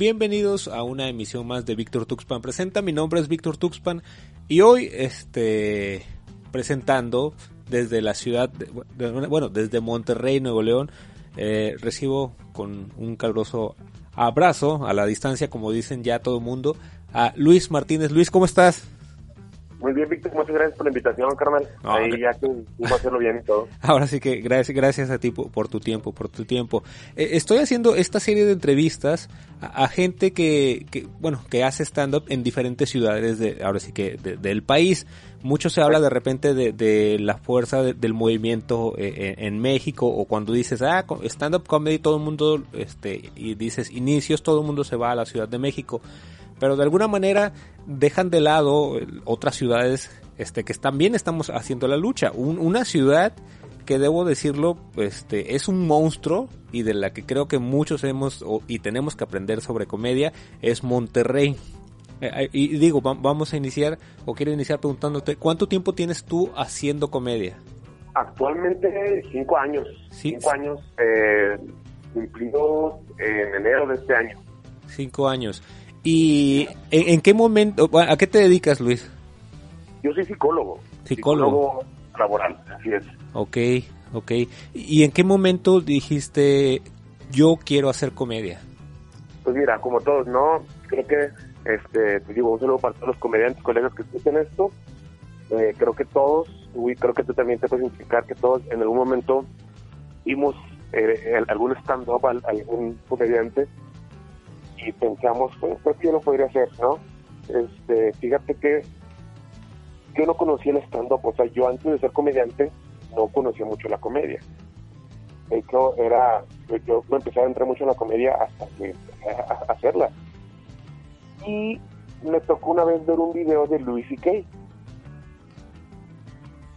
bienvenidos a una emisión más de Víctor Tuxpan Presenta. Mi nombre es Víctor Tuxpan y hoy este presentando desde la ciudad, de, bueno, desde Monterrey, Nuevo León, eh, recibo con un caluroso abrazo a la distancia, como dicen ya todo el mundo, a Luis Martínez. Luis, ¿cómo estás? Muy bien, Víctor, muchas gracias por la invitación, carnal. Ahí ya que a hacerlo bien y todo. Ahora sí que gracias, gracias a ti por, tu tiempo, por tu tiempo. Eh, estoy haciendo esta serie de entrevistas a, gente que, que, bueno, que hace stand-up en diferentes ciudades de, ahora sí que del país. Mucho se habla de repente de, de la fuerza del movimiento eh, en, México o cuando dices, ah, stand-up comedy, todo el mundo, este, y dices inicios, todo el mundo se va a la Ciudad de México pero de alguna manera dejan de lado otras ciudades este, que también estamos haciendo la lucha. una ciudad que debo decirlo, este, es un monstruo y de la que creo que muchos hemos y tenemos que aprender sobre comedia es Monterrey. Eh, eh, y digo, vamos a iniciar, o quiero iniciar preguntándote, ¿cuánto tiempo tienes tú haciendo comedia? Actualmente cinco años. Cinco años eh, cumplidos en enero de este año. Cinco años. ¿Y en, qué momento, a qué te dedicas, Luis? Yo soy psicólogo. Psicólogo. laboral, así es. Ok, ok. ¿Y en qué momento dijiste, yo quiero hacer comedia? Pues mira, como todos, ¿no? Creo que, este, te digo, un saludo para todos los comediantes, colegas que escuchan esto. Eh, creo que todos, y creo que tú también te puedes identificar que todos en algún momento vimos eh, algún stand-up, algún comediante y pensamos, pues, pues yo lo podría hacer, ¿no? Este, fíjate que yo no conocía el stand-up, o sea, yo antes de ser comediante no conocía mucho la comedia. De hecho, era, yo me empecé a entrar mucho en la comedia hasta que hacerla. Y me tocó una vez ver un video de Louis C.K.,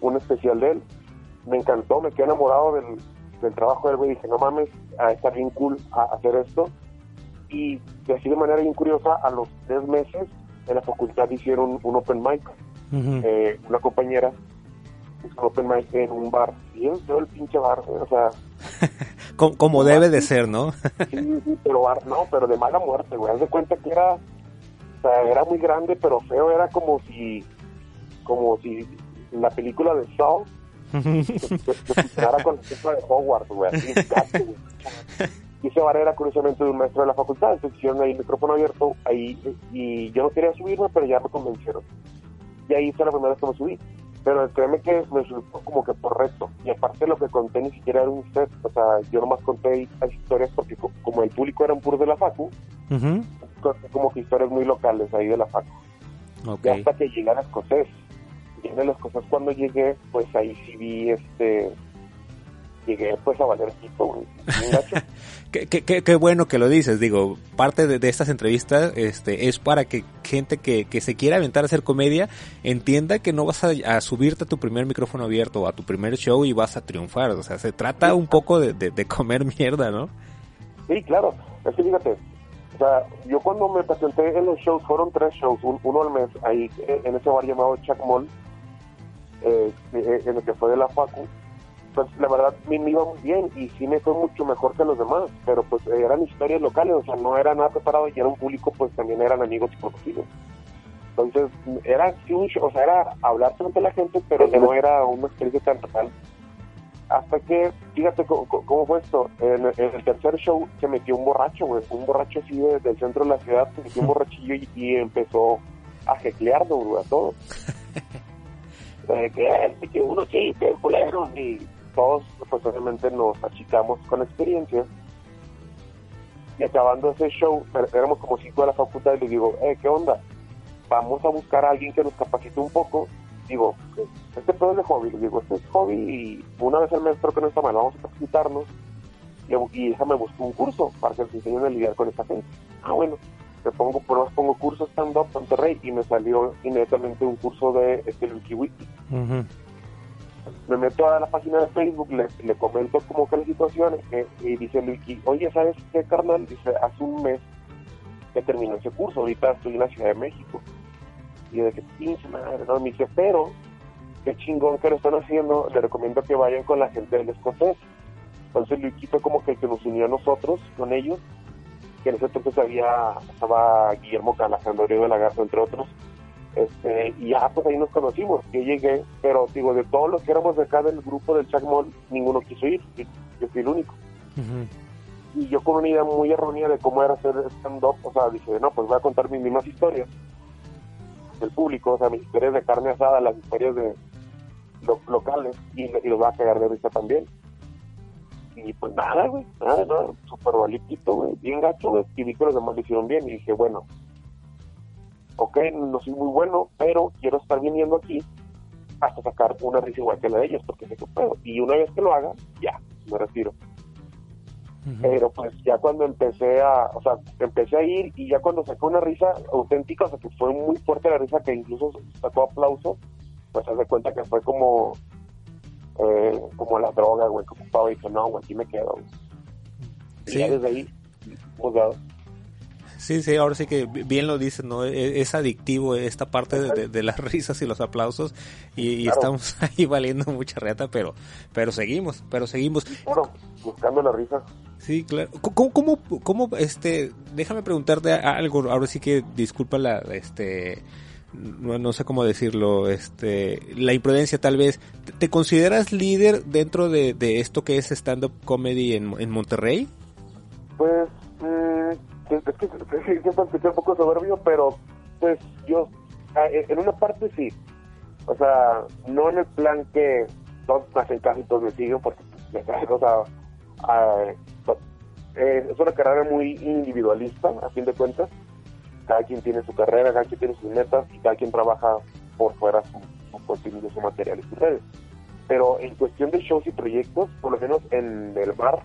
un especial de él. Me encantó, me quedé enamorado del, del trabajo de él, y dije, no mames, a estar bien cool a hacer esto y así de manera bien curiosa, a los tres meses en la facultad hicieron un open mic. Eh, una compañera hizo un open mic en un bar. Y yo el pinche bar, o sea... como, debe de ser, ¿no? sí, sí, pero bar, no, pero de mala muerte, güey. Haz de cuenta que era... O sea, era muy grande, pero feo. Era como si... Como si la película de Saw se, con la de Hogwarts, güey. Así, güey. y ese bar era curiosamente de un maestro de la facultad, entonces hicieron ahí el micrófono abierto ahí y yo no quería subirme, pero ya me convencieron. Y ahí fue la primera vez que me subí. Pero créeme que me subí como que por reto. Y aparte lo que conté ni siquiera era un set. O sea, yo nomás conté historias porque como el público era un puro de la facu, como que historias muy locales ahí de la facu. Y hasta que llegué a las cosas. Y en las cosas cuando llegué, pues ahí sí vi este llegué pues a valer tipo, qué, qué, qué, bueno que lo dices, digo, parte de, estas entrevistas este, es para que gente que, que, se quiera aventar a hacer comedia entienda que no vas a, subirte a tu primer micrófono abierto o a tu primer show y vas a triunfar, o sea, se trata un poco de, de, comer mierda, ¿no? Sí, claro, es que fíjate, o sea, yo cuando me presenté en los shows, fueron tres shows, uno al mes, ahí en ese bar llamado Chuck Mall, eh, eh, en el que fue de la Facu, pues la verdad me, iba muy bien y sí me fue mucho mejor que los demás, pero pues eran historias locales, o sea, no era nada preparado y era un público, pues también eran amigos y conocidos. Entonces, era o sea, era hablar frente a la gente, pero no era una experiencia tan real. Hasta que, fíjate cómo, fue esto, en, el tercer show se metió un borracho, güey, un borracho así del centro de la ciudad, se metió un borrachillo y, empezó a jeclearnos, güey, a todos. que, que uno sí, que culero, y todos pues obviamente nos achicamos con experiencia. Y acabando ese show éramos como cinco de la facultad y le digo eh qué onda vamos a buscar a alguien que nos capacite un poco digo este pedo es de hobby le digo este es hobby y una vez al mes creo que no está mal vamos a capacitarnos y, esa me buscó un curso para que nos enseñen a lidiar con esta gente. Ah bueno me pongo pruebas pongo curso stand up Monterrey y me salió inmediatamente un curso de este Wiki me meto a la página de Facebook, le, comento como que la situación y dice Luiki, oye, ¿sabes qué, carnal? Dice, hace un mes que terminó ese curso, ahorita estoy en la Ciudad de México. Y yo de que pinche madre, no, me dice, pero qué chingón que lo están haciendo, le recomiendo que vayan con la gente del escocés. Entonces Luiki fue como que el que nos unió a nosotros, con ellos, que en ese entonces había, estaba Guillermo Calajando, de la Garza, entre otros, este, y ya pues ahí nos conocimos, yo llegué, pero digo, de todos los que éramos de acá del grupo del Chacmol, ninguno quiso ir, yo, fui el único. Y yo con una idea muy errónea de cómo era hacer stand-up, o sea, dije, no, pues voy a contar mis mismas historias del público, o sea, mis historias de carne asada, las historias de locales, y, y los va a cagar de risa también. Y pues nada, güey, nada, nada, súper balíquito, güey, bien gacho, güey, y vi que los demás lo hicieron bien, y dije, bueno, ok, no soy muy bueno, pero quiero estar viniendo aquí hasta sacar una risa igual que la de ellos, porque sé que puedo. Y una vez que lo haga, ya, me retiro. Pero pues ya cuando empecé a, o sea, empecé a ir y ya cuando sacó una risa auténtica, o sea, que fue muy fuerte la risa, que incluso sacó aplauso, pues se cuenta que fue como, eh, como la droga, güey, que ocupaba y dije, no, güey, aquí me quedo. Y ya desde ahí, pues, Sí, sí, ahora sí que bien lo dices, ¿no? E, es, adictivo esta parte de, las risas y los aplausos y, estamos ahí valiendo mucha reata, pero pero seguimos, pero seguimos. Bueno, buscando la risa. Sí, claro. ¿Cómo, cómo, este, déjame preguntarte algo, ahora sí que disculpa la, este, no, sé cómo decirlo, este, la imprudencia tal vez. ¿Te, consideras líder dentro de, esto que es stand-up comedy en, en Monterrey? Pues, mm, es que siento que un poco soberbio, pero pues yo, en una parte sí. O sea, no en el plan que todos hacen casi todos me siguen, porque o sea, eh, es una carrera muy individualista, a fin de cuentas. Cada quien tiene su carrera, cada quien tiene sus metas y cada quien trabaja por fuera su, su contenido, su material y sus redes. Pero en cuestión de shows y proyectos, por lo menos en el bar,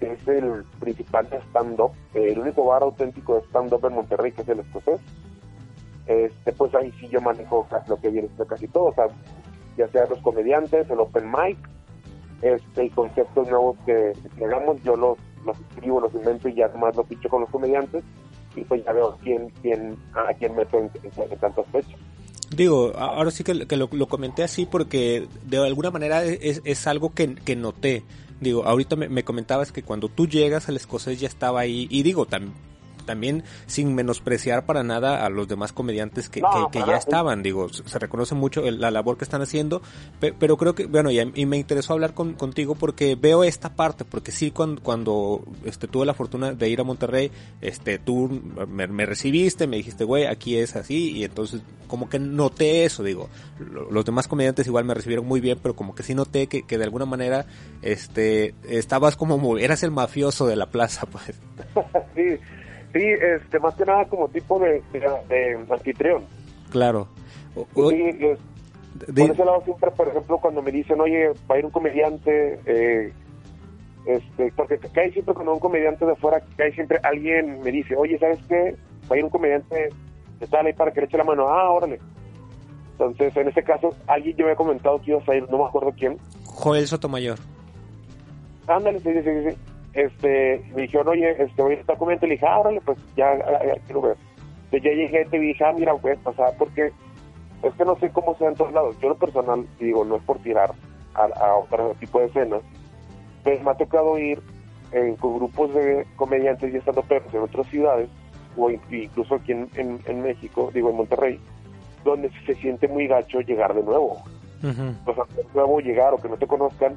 es el principal de stand-up, el único bar auténtico de stand-up en Monterrey, que es el escocés. Este, pues ahí sí yo manejo lo que viene de casi todo, o sea, ya sea los comediantes, el open mic, este, y conceptos nuevos que, hagamos, yo los, los escribo, los invento y ya más los picho con los comediantes, y pues ya veo quién, quién, a quién meto en, en, tantas fechas. Digo, ahora sí que, lo, lo, comenté así porque de alguna manera es, es algo que, que noté. Digo, ahorita me, me, comentabas que cuando tú llegas al escocés ya estaba ahí, y digo, también también sin menospreciar para nada a los demás comediantes que, que, ya estaban, digo, se reconoce mucho la labor que están haciendo, pero creo que, bueno, y, me interesó hablar con, contigo porque veo esta parte, porque sí, cuando, cuando este, tuve la fortuna de ir a Monterrey, este, tú me, recibiste, me dijiste, güey, aquí es así, y entonces como que noté eso, digo, los demás comediantes igual me recibieron muy bien, pero como que sí noté que, que de alguna manera, este, estabas como, eras el mafioso de la plaza, pues. sí, Sí, este, más que nada como tipo de, de, anfitrión. Claro. sí, por ese lado siempre, por ejemplo, cuando me dicen, oye, va a ir un comediante, eh, este, porque cae siempre cuando un comediante de afuera, cae siempre alguien me dice, oye, ¿sabes qué? Va a ir un comediante de tal ahí para que le eche la mano. Ah, órale. Entonces, en ese caso, alguien yo me ha comentado que iba a ir, no me acuerdo quién. Joel Sotomayor. Ándale, sí, sí, sí, sí este, me dijeron, oye, este, voy a estar comiendo, le dije, ah, órale, pues ya, quiero ver. Entonces ya llegué y dije, ah, mira, puedes pasar, porque es que no sé cómo sea en todos lados. Yo lo personal, digo, no es por tirar a, a otro tipo de escenas, pues me ha tocado ir con grupos de comediantes y estando perros en otras ciudades, o incluso aquí en, en, México, digo, en Monterrey, donde se siente muy gacho llegar de nuevo. O sea, de nuevo llegar o que no te conozcan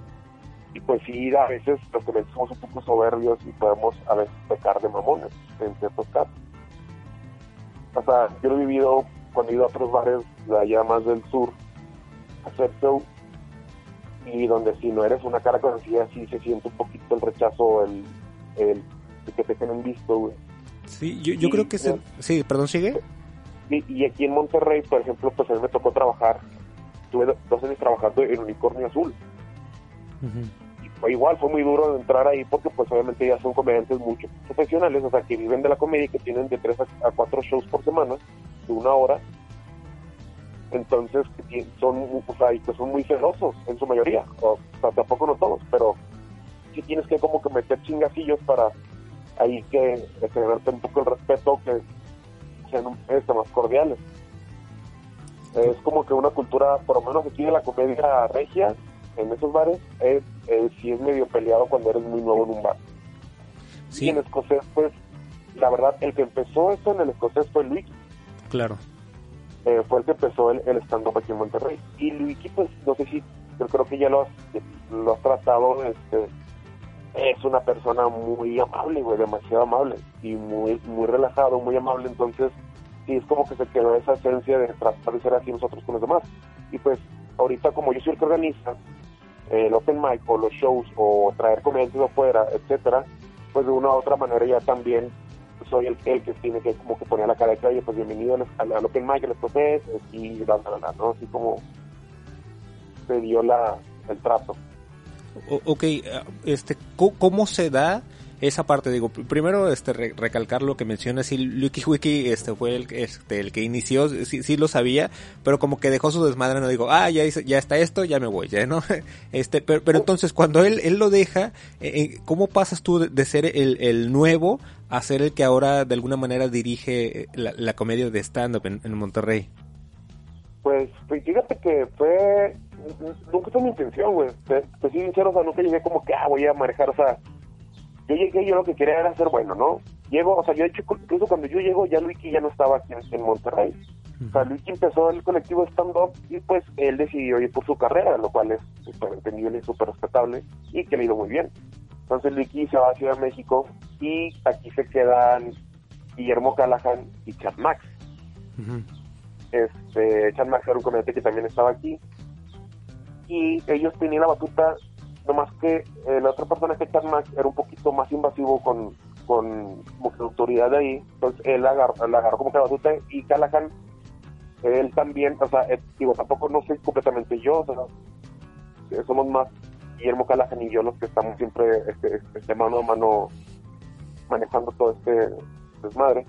y pues sí, a veces los que somos un poco soberbios y podemos a veces pecar de mamones en ciertos casos. O sea, yo lo he vivido cuando he ido a otros bares de allá más del sur a hacer show y donde si no eres una cara conocida sí se siente un poquito el rechazo, el, el, que te tienen visto, güey. Sí, yo, yo creo que. Sí, perdón, sigue. Y, y, aquí en Monterrey, por ejemplo, pues a mí me tocó trabajar, tuve dos años trabajando en Unicornio Azul igual fue muy duro entrar ahí porque pues obviamente ya son comediantes mucho profesionales, o sea, que viven de la comedia y que tienen de tres a, cuatro shows por semana, de una hora. Entonces, son, o sea, pues son muy celosos en su mayoría, o, sea, tampoco no todos, pero sí tienes que como que meter chingacillos para ahí que generarte un poco el respeto, que sean este, más cordiales. Es como que una cultura, por lo menos aquí de la comedia regia, en esos bares es, es, es medio peleado cuando eres muy nuevo en un bar. Sí. Y en escocés, pues, la verdad, el que empezó esto en el escocés fue Luigi. Claro. Eh, fue el que empezó el, el stand-up aquí en Monterrey. Y Luigi, pues, no sé si, yo creo que ya lo has, lo has tratado, este, es una persona muy amable, güey, demasiado amable. Y muy, muy relajado, muy amable, entonces, sí, es como que se quedó esa esencia de tratar de ser así nosotros con los demás. Y pues, ahorita como yo soy el que organiza, el open mic o los shows o traer comediantes afuera, etcétera, pues de una u otra manera ya también soy el, el que tiene que como que poner la cara de pues bienvenido al, Open Mic, al Escocés, y bla, bla, bla, ¿no? Así como se dio la, el trato. O, ok, este, ¿cómo se da esa parte? Digo, primero este recalcar lo que mencionas, y Lucky Wiki este fue el, este, el que inició, sí, sí, lo sabía, pero como que dejó su desmadre, no digo, ah, ya, ya está esto, ya me voy, ya, ¿no? Este, pero, pero entonces cuando él, él lo deja, eh, eh, ¿cómo pasas tú de, ser el, el nuevo a ser el que ahora de alguna manera dirige la, la comedia de stand-up en, en Monterrey? Pues, pues, fíjate que fue, nunca fue mi intención, güey. Te, te soy sincero, o sea, nunca llegué como que, ah, voy a manejar, o sea, yo llegué, yo lo que quería era ser bueno, ¿no? Llego, o sea, yo he hecho, incluso cuando yo llego, ya Luiki ya no estaba aquí en, Monterrey. O sea, Luiki empezó el colectivo stand-up y pues él decidió ir por su carrera, lo cual es súper entendible y súper respetable y que le ha ido muy bien. Entonces Luiki se va a Ciudad de México y aquí se quedan Guillermo Callahan y Chad Max. este, Chad Max era un comediante que también estaba aquí y ellos tenían la batuta más que eh, la otra persona que Chad Max era un poquito más invasivo con, con como autoridad de ahí, entonces él agarró, agarró como que la batuta y Callahan, él también, o sea, eh, digo, tampoco no soy completamente yo, o sea, eh, somos más Guillermo Callahan y yo los que estamos siempre este, este mano a mano manejando todo este desmadre.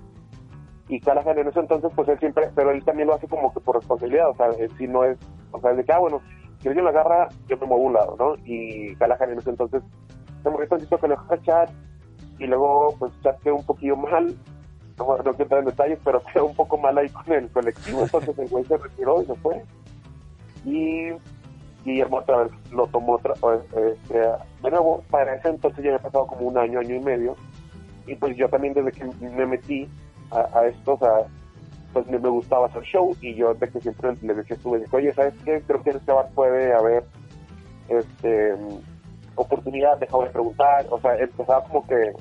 Y Callahan en ese entonces, pues él siempre, pero él también lo hace como que por responsabilidad, o sea, si no es, o sea, de que, ah, bueno, si alguien lo agarra, yo me muevo a un lado, ¿no? Y Callahan en ese entonces se movió tantito lo a chat y luego pues chat quedó un poquillo mal, no, no quiero entrar en detalles, pero quedó un poco mal ahí con el colectivo, entonces el güey se retiró y se fue. Y Guillermo otra vez lo tomó otra, este, de nuevo, para ese entonces ya había pasado como un año, año y medio, y pues yo también desde que me metí a, a esto, o sea, pues me, gustaba hacer show y yo de que siempre le decía a su oye, ¿sabes qué? Creo que en este bar puede haber este oportunidad, dejaba de preguntar, o sea, empezaba como que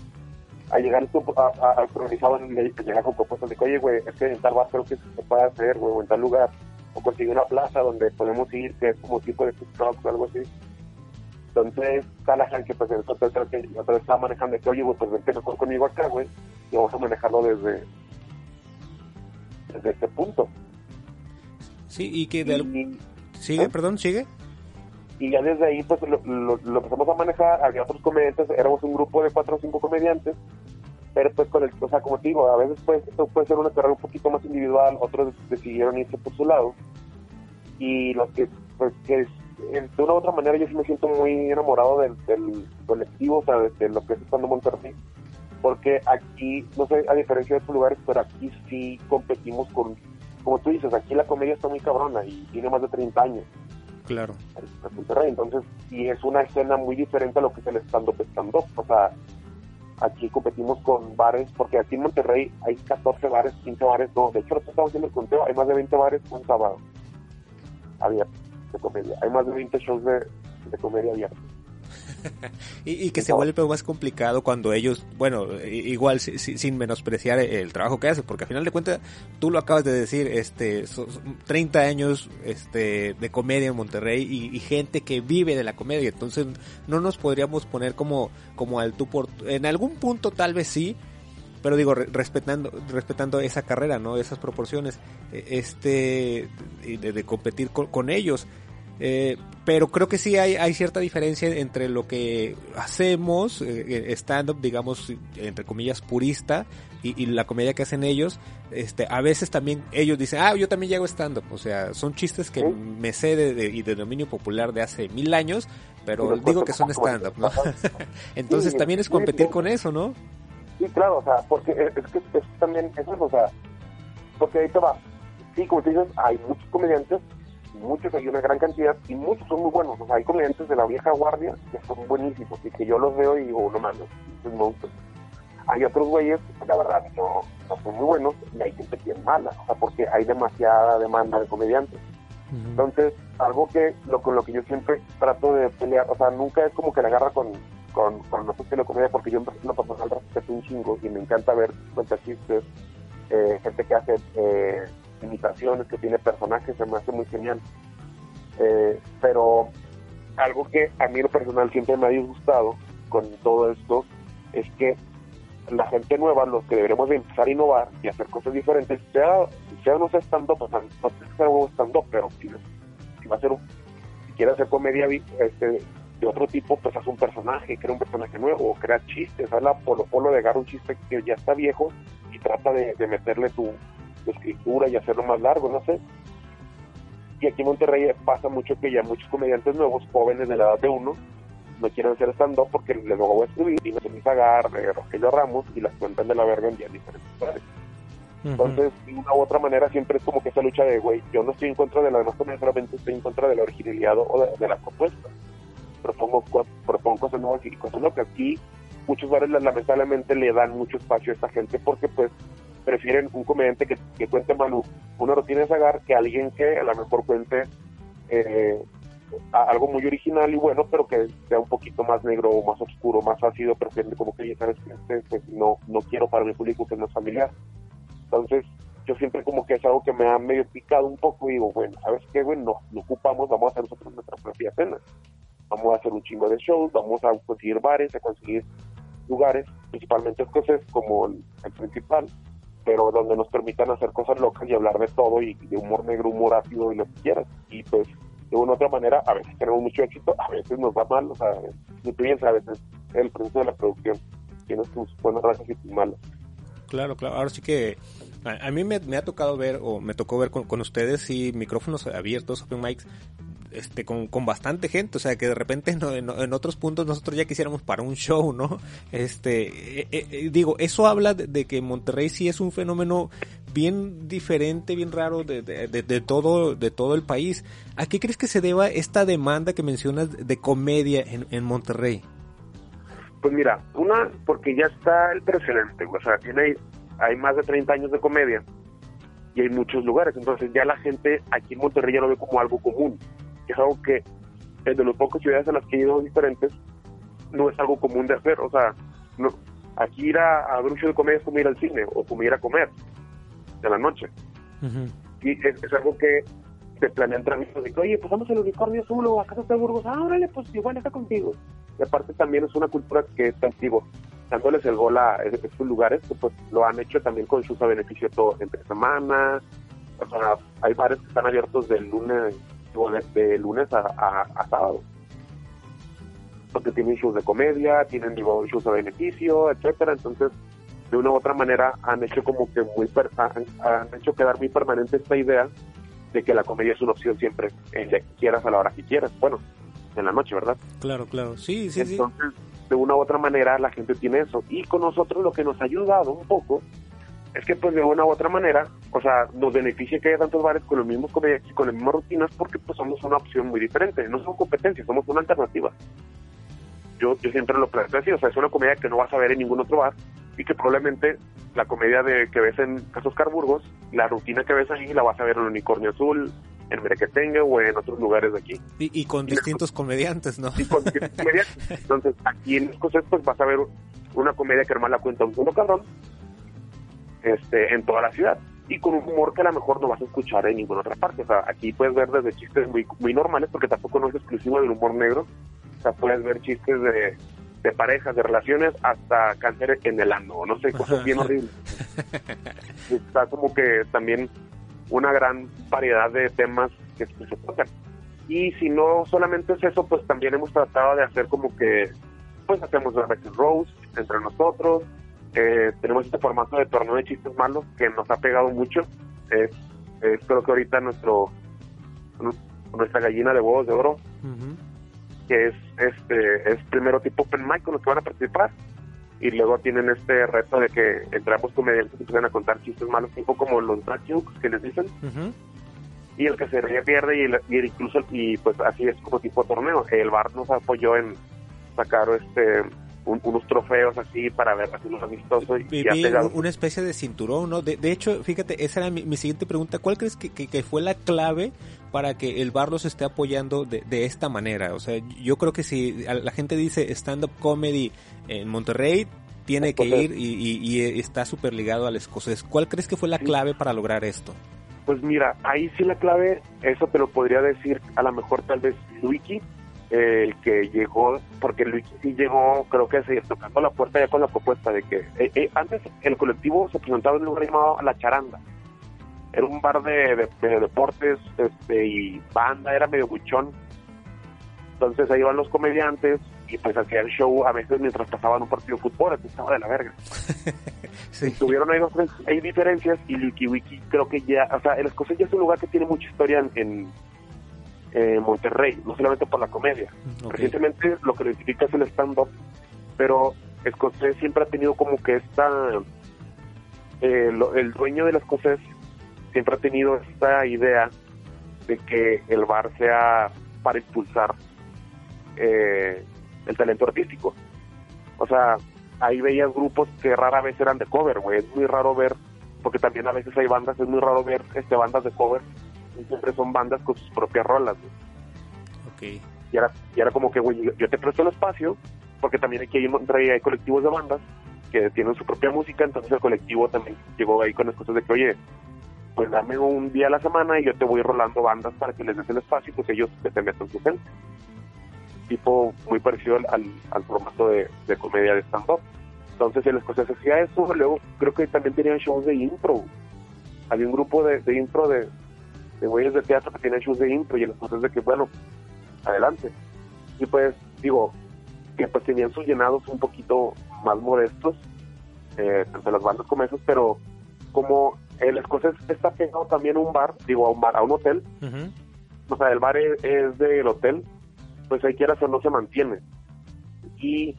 a llegar a, progresado en el llegar con propuestas de oye, güey, es que en tal bar creo que se puede hacer, güey, o en tal lugar, o conseguir una plaza donde podemos ir, que es como tipo de TikTok o algo así. Entonces, Callahan, que pues entonces otra vez estaba manejando, que, oye, güey, pues vente mejor conmigo acá, güey, y vamos a manejarlo desde, desde este punto. Sí, y que de Sigue, ¿Ah? perdón, sigue. Y ya desde ahí, pues lo, lo, empezamos a manejar. Había otros comediantes, éramos un grupo de cuatro o cinco comediantes. Pero pues con el, o sea, como te digo, a veces pues esto puede ser una carrera un poquito más individual, otros decidieron irse por su lado. Y lo que, pues que de una u otra manera yo sí me siento muy enamorado del, del colectivo, o sea, de, lo que es estando Monterrey porque aquí, no sé, a diferencia de otros lugares, pero aquí sí competimos con, como tú dices, aquí la comedia está muy cabrona y tiene más de 30 años. Claro. Entonces, y es una escena muy diferente a lo que es el stand-up stand-up. O sea, aquí competimos con bares, porque aquí en Monterrey hay 14 bares, 15 bares, no, de hecho, nosotros estamos haciendo el conteo, hay más de 20 bares un sábado abierto de comedia. Hay más de 20 shows de, de comedia abiertos. y, que se vuelve más complicado cuando ellos, bueno, igual sin menospreciar el trabajo que hacen, porque al final de cuentas, tú lo acabas de decir, este, 30 años este, de comedia en Monterrey y, gente que vive de la comedia, entonces no nos podríamos poner como, como al tú por, en algún punto tal vez sí, pero digo respetando respetando esa carrera no esas proporciones e, este de, de competir con, ellos eh, pero creo que sí hay, hay cierta diferencia entre lo que hacemos, eh, stand-up, digamos, entre comillas, purista, y, la comedia que hacen ellos. Este, a veces también ellos dicen, ah, yo también llego stand-up. O sea, son chistes que me sé de, y de dominio popular de hace mil años, pero digo que son stand-up, ¿no? Entonces también es competir con eso, ¿no? Sí, claro, o sea, porque es que es también, eso es, o sea, porque ahí te va. Sí, como te dices, hay muchos comediantes muchos hay una gran cantidad y muchos son muy buenos. O sea, hay comediantes de la vieja guardia que son buenísimos y que yo los veo y digo, no mames, es monstruo. Hay otros güeyes la verdad no, no son muy buenos y hay gente que es mala, o sea, porque hay demasiada demanda de comediantes. Entonces, algo que lo, con lo que yo siempre trato de pelear, o sea, nunca es como que la agarra con, con, con no sé comedia, porque yo en persona personal respeto un chingo y me encanta ver cuentas chistes, eh, gente que hace eh, imitaciones, que tiene personajes, se me hace muy genial. Eh, pero algo que a mí lo personal siempre me ha disgustado con todo esto es que la gente nueva, los que deberíamos de empezar a innovar y hacer cosas diferentes, sea, sea no sea stand-up, o sea, no sea stand-up, pero si, si, va a ser un, si quiere hacer comedia este, de otro tipo, pues haz un personaje, crea un personaje nuevo, crea chistes, habla polo polo de agarrar un chiste que ya está viejo y trata de, meterle tu, tu, escritura y hacerlo más largo, no sé. Y aquí en Monterrey pasa mucho que ya muchos comediantes nuevos, jóvenes de la edad de uno, no quieren hacer stand-up porque les voy a escribir y me a Agar, de Rogelio Ramos y las cuentan de la verga en días diferentes Entonces, de una u otra manera, siempre es como que esa lucha de, güey, yo no estoy en contra de la demás comedia, solamente estoy en contra de la originalidad o de, la propuesta. Propongo, propongo cosas nuevas y cosas que Aquí, muchos bares lamentablemente le dan mucho espacio a esta gente porque, pues, prefieren un comediante que, que cuente Manu una rutina de Zagar que alguien que a lo mejor cuente eh, algo muy original y bueno, pero que sea un poquito más negro o más oscuro, más ácido, que como que ya sabes que este, pues, no, no quiero para mi público que no es familiar. Entonces, yo siempre como que es algo que me ha medio picado un poco y digo, bueno, ¿sabes qué, güey? No, lo ocupamos, vamos a hacer nosotros nuestra propia cena. Vamos a hacer un chingo de shows, vamos a conseguir bares, a conseguir lugares, principalmente cosas como el, principal, pero donde nos permitan hacer cosas locas y hablar de todo y de humor negro, humor ácido y lo que quieras. Y pues de una u otra manera, a veces tenemos mucho éxito, a veces nos va mal, o sea, tú bien a veces el proceso de la producción tiene sus buenas razas y sus malas. Claro, claro, ahora sí que a, mí me, ha tocado ver, o me tocó ver con, con ustedes, y micrófonos abiertos, open mics, este, con, con bastante gente, o sea, que de repente en, otros puntos nosotros ya quisiéramos para un show, ¿no? Este, eh, eh, eh, digo, eso habla de, que Monterrey sí es un fenómeno bien diferente, bien raro de, de, todo, de todo el país. ¿A qué crees que se deba esta demanda que mencionas de comedia en, en Monterrey? Pues mira, una, porque ya está el precedente, o sea, tiene, hay más de 30 años de comedia y hay muchos lugares, entonces ya la gente aquí en Monterrey ya lo ve como algo común que es algo que de los pocos ciudades en las que he ido diferentes no es algo común de hacer, o sea, no, aquí ir a, show de comedia es como ir al cine o como ir a comer de la noche. Y es, algo que se planea entre amigos, de oye, pues vamos al unicornio azul o a Casa de Burgos, ah, órale, pues igual está contigo. Y aparte también es una cultura que es antiguo, dándoles el gol a estos lugares que pues lo han hecho también con sus a beneficio todo entre semana, o sea, hay bares que están abiertos del lunes de, lunes a, sábado. Porque tienen shows de comedia, tienen shows de beneficio, etcétera. Entonces, de una u otra manera, han hecho como que muy han, hecho quedar muy permanente esta idea de que la comedia es una opción siempre, en la que quieras, a la hora que quieras. Bueno, en la noche, ¿verdad? Claro, claro. Sí, sí, Entonces, de una u otra manera, la gente tiene eso. Y con nosotros lo que nos ha ayudado un poco es que pues de una u otra manera, o sea, nos beneficia que haya tantos bares con los mismos comediantes y con las mismas rutinas porque pues somos una opción muy diferente, no somos competencia, somos una alternativa. Yo, yo siempre lo planteo así, o sea, es una comedia que no vas a ver en ningún otro bar y que probablemente la comedia de que ves en Casos Carburgos, la rutina que ves ahí la vas a ver en Unicornio Azul, en Merequetengue o en otros lugares de aquí. Y, con distintos comediantes, ¿no? Y con distintos comediantes. Entonces, aquí en Escocés pues vas a ver una comedia que hermano la cuenta un solo cabrón este, en toda la ciudad y con un humor que a lo mejor no vas a escuchar en ninguna otra parte. O sea, aquí puedes ver desde chistes muy, muy normales, porque tampoco no es exclusivo del humor negro. O sea, puedes ver chistes de, de parejas, de relaciones, hasta cáncer en el ano, no sé, cosas bien horribles. Está como que también una gran variedad de temas que se tocan. Y si no solamente es eso, pues también hemos tratado de hacer como que, pues hacemos la Rose entre nosotros, eh, tenemos este formato de torneo de chistes malos que nos ha pegado mucho. Es, creo que ahorita nuestro nuestra gallina de huevos de oro, que es este es primero tipo open mic con los que van a participar y luego tienen este reto de que entre ambos comediantes empiezan a contar chistes malos, tipo como los black jokes que les dicen. Y el que se ríe pierde y, incluso y pues así es como tipo torneo. El bar nos apoyó en sacar este unos trofeos así para ver así los amistosos. Y, y una especie de cinturón, ¿no? De, hecho, fíjate, esa era mi, siguiente pregunta. ¿Cuál crees que, que, fue la clave para que el bar los esté apoyando de, de esta manera? O sea, yo creo que si la gente dice stand-up comedy en Monterrey, tiene que ir y, y, está súper ligado al escocés. ¿Cuál crees que fue la clave para lograr esto? Pues mira, ahí sí la clave, eso te lo podría decir a lo mejor tal vez Luiki, el que llegó, porque Luis sí llegó, creo que se tocando la puerta ya con la propuesta de que eh, eh, antes el colectivo se presentaba en un lugar llamado La Charanda. Era un bar de, deportes este, y banda, era medio buchón. Entonces ahí iban los comediantes y pues hacían show a veces mientras pasaban un partido de fútbol, entonces estaba de la verga. sí. Tuvieron ahí, dos, hay diferencias y Wiki creo que ya, o sea, el escocés ya es un lugar que tiene mucha historia en eh, Monterrey, no solamente por la comedia. Recientemente lo que lo identifica es el stand-up, pero Escocés siempre ha tenido como que esta, eh, el dueño del Escocés siempre ha tenido esta idea de que el bar sea para impulsar eh, el talento artístico. O sea, ahí veías grupos que rara vez eran de cover, güey. Es muy raro ver, porque también a veces hay bandas, es muy raro ver este bandas de cover siempre son bandas con sus propias rolas. Okay. Y era, y era como que, güey, yo te presto el espacio, porque también aquí hay, hay colectivos de bandas que tienen su propia música, entonces el colectivo también llegó ahí con las cosas de que, oye, pues dame un día a la semana y yo te voy rolando bandas para que les des el espacio, pues ellos que te metan su gente. Tipo muy parecido al, al, formato de, comedia de stand-up. Entonces el escocés hacía eso, luego creo que también tenían shows de impro. Había un grupo de, de impro de, de güeyes de teatro que tienen shows de intro y el cosas de que, bueno, adelante. Y pues, digo, que pues tenían sus llenados un poquito más modestos, eh, tanto las bandas como esos, pero como el escocés está pegado también a un bar, digo, a un bar, a un hotel, o sea, el bar es, del hotel, pues ahí quieras o no se mantiene. Y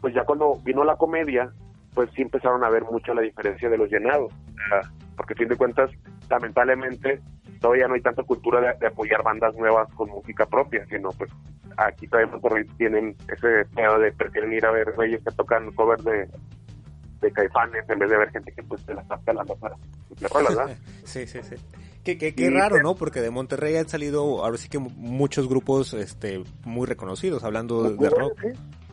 pues ya cuando vino la comedia, pues sí empezaron a ver mucho la diferencia de los llenados, porque a fin de cuentas, lamentablemente, todavía no hay tanta cultura de, apoyar bandas nuevas con música propia, sino pues aquí todavía tienen ese pedo de prefieren ir a ver reyes que tocan covers de, de caifanes en vez de ver gente que pues se la está pelando para ¿verdad? sí, sí, sí. Qué, qué, raro, ¿no? Porque de Monterrey han salido ahora sí que muchos grupos este muy reconocidos, hablando de, rock.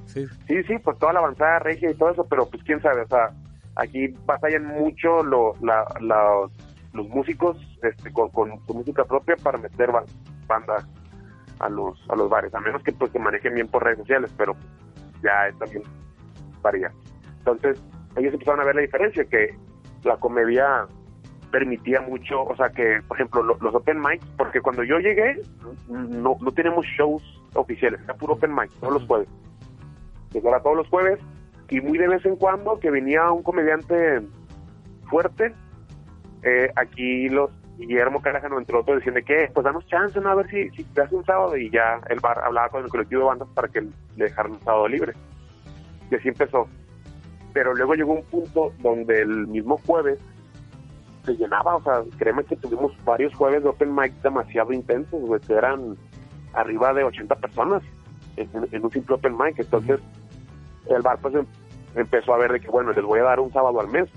Sí. sí. sí, pues toda la avanzada regia y todo eso, pero pues quién sabe, o sea, aquí batallan mucho lo, la, la los músicos este, con, su música propia para meter banda a los a los bares, a menos que pues se manejen bien por redes sociales, pero ya es también varía. Entonces, ellos empezaron a ver la diferencia, que la comedia permitía mucho, o sea que, por ejemplo, los open mics, porque cuando yo llegué, no, no tenemos shows oficiales, era puro open mic, todos los jueves. Llegaba todos los jueves y muy de vez en cuando que venía un comediante fuerte eh, aquí los Guillermo Carajano, entre otros, diciendo que, pues danos chance, ¿no? A ver si, si te hace un sábado. Y ya el bar hablaba con el colectivo de bandas para que le dejaran un sábado libre. Y así empezó. Pero luego llegó un punto donde el mismo jueves se llenaba, o sea, créeme que tuvimos varios jueves de open mic demasiado intensos, eran arriba de 80 personas en, un simple open mic. Entonces, el bar pues em, empezó a ver de que, bueno, les voy a dar un sábado al mes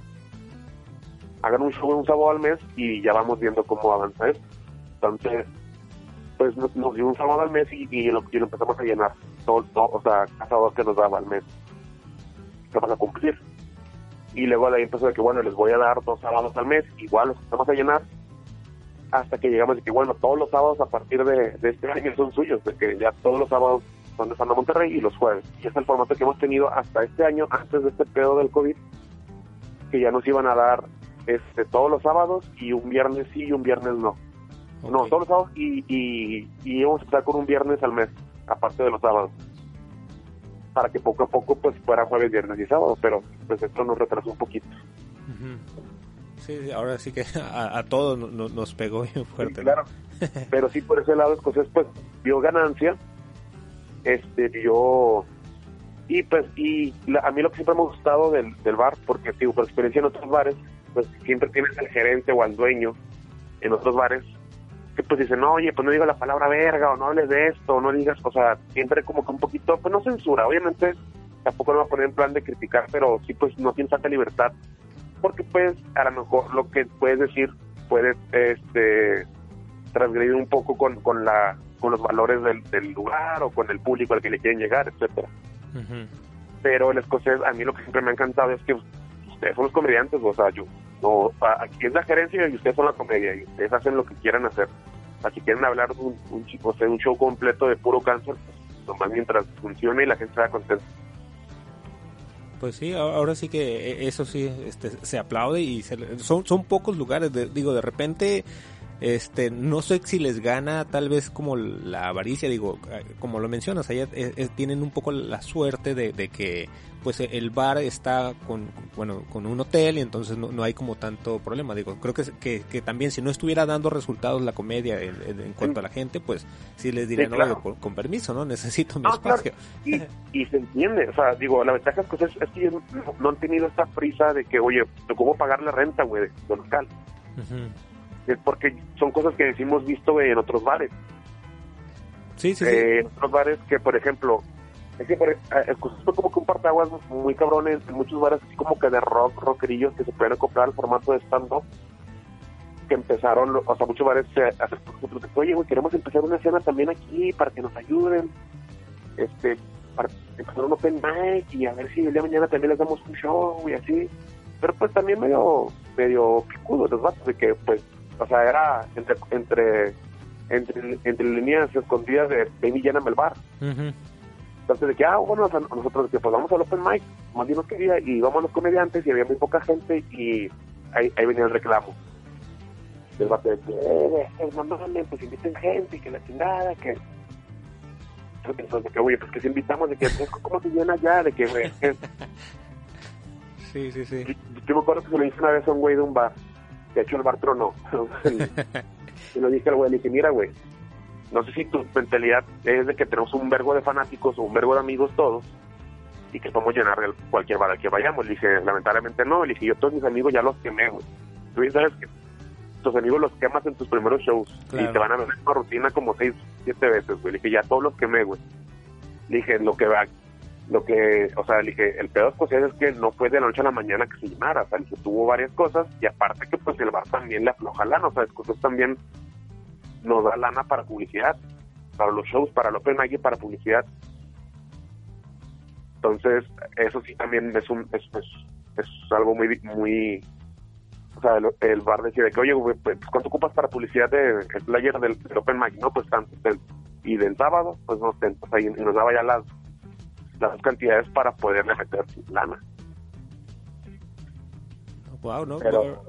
hagan un show un sábado al mes y ya vamos viendo cómo avanza esto. Entonces, pues nos, dio un sábado al mes y, lo, empezamos a llenar, todo, o sea, cada sábado que nos daba al mes. Vamos a cumplir. Y luego de ahí empezó de que, bueno, les voy a dar dos sábados al mes, igual los empezamos a llenar, hasta que llegamos de que, bueno, todos los sábados a partir de, este año son suyos, de que ya todos los sábados son de San Monterrey y los jueves. Y es el formato que hemos tenido hasta este año, antes de este pedo del COVID, que ya nos iban a dar este, todos los sábados y un viernes sí y un viernes no. No, todos los sábados y, y, y vamos a estar con un viernes al mes, aparte de los sábados. Para que poco a poco pues fuera jueves, viernes y sábado, pero pues esto nos retrasó un poquito. Sí, ahora sí que a, todos nos pegó bien fuerte. claro. pero sí por ese lado Escocés pues vio ganancia, este vio y pues y a mí lo que siempre me ha gustado del, del bar, porque digo, por experiencia en otros bares, pues siempre tienes al gerente o al dueño en otros bares que pues dicen, oye, pues no digas la palabra verga o no hables de esto o no digas, o sea, siempre como que un poquito, pues no censura, obviamente tampoco me voy a poner en plan de criticar, pero sí, pues no tienes tanta libertad, porque pues a lo mejor lo que puedes decir puede este, transgredir un poco con, con, la, con los valores del, del lugar o con el público al que le quieren llegar, etcétera. Pero el escocés, a mí lo que siempre me ha encantado es que son los comediantes, o sea, yo, no, aquí es la gerencia y ustedes son la comedia y ustedes hacen lo que quieran hacer. O sea, si quieren hablar un, un, o sea, un show completo de puro cáncer, pues nomás mientras funcione y la gente sea contenta. Pues sí, ahora sí que e, eso sí este, se aplaude y son, son pocos lugares, digo, de repente este, no sé si les gana tal vez como la avaricia, digo, como lo mencionas, allá eh, eh, tienen un poco la suerte de, que pues el bar está con, bueno, con un hotel y entonces no, hay como tanto problema. Digo, creo que, que, también si no estuviera dando resultados la comedia en, cuanto a la gente, pues sí les dirían, con permiso, ¿no? Necesito mi espacio. Y, se entiende, o sea, digo, la ventaja es que, es, que no, han tenido esta prisa de que, oye, ¿cómo pagar la renta, güey, de local? es porque son cosas que hemos visto en otros bares. Sí, sí, eh, En otros bares que, por ejemplo, es que por, eh, fue como que un partaguas muy cabrón en, muchos bares, así como que de rock, rockerillos que se pueden comprar el formato de stand-up, que empezaron, o sea, muchos bares se hacen, oye, güey, queremos empezar una escena también aquí para que nos ayuden, este, para empezar un open mic y a ver si el día de mañana también les damos un show y así. Pero pues también medio, medio picudo los vatos de que, pues, o sea, era entre entre entre, entre líneas escondidas de Baby Lléname el bar. Entonces, de que, ah, bueno, nosotros que pues vamos al Open Mic, más bien no quería, y íbamos a los comediantes y había muy poca gente y ahí, ahí venía el reclamo. Del bate de que, eh, no mames, pues inviten gente, y que la chingada, que... Entonces, de que, oye, pues que si invitamos, de que, ¿cómo se llena ya? De que, güey, Sí, sí, sí. Yo me acuerdo que se lo hice una vez a un güey de un bar de hecho, el bar tronó. y lo dije al güey, le dije, mira, güey, no sé si tu mentalidad es de que tenemos un vergo de fanáticos o un vergo de amigos todos y que podemos llenar cualquier bar al que vayamos. Le dije, lamentablemente no. Le dije, yo todos mis amigos ya los quemé, güey. Tú sabes que tus amigos los quemas en tus primeros shows y te van a ver una rutina como seis, siete veces, güey. Le dije, ya todos los quemé, güey. Le dije, lo que va, lo que, o sea, dije, el pedo escocés es que no fue de la noche a la mañana que se llenara, o sea, que tuvo varias cosas y aparte que pues el bar también le afloja lana, o sea, escocés también nos da lana para publicidad, para los shows, para el Open Mic para publicidad. Entonces, eso sí también es un es, es, algo muy muy o sea, el, bar decía que, oye, pues, ¿cuánto ocupas para publicidad de el player del, Open Mic? No, pues tanto. Y del sábado, pues no, o sea, y nos daba ya las las cantidades para poder meter lana. Wow, ¿no?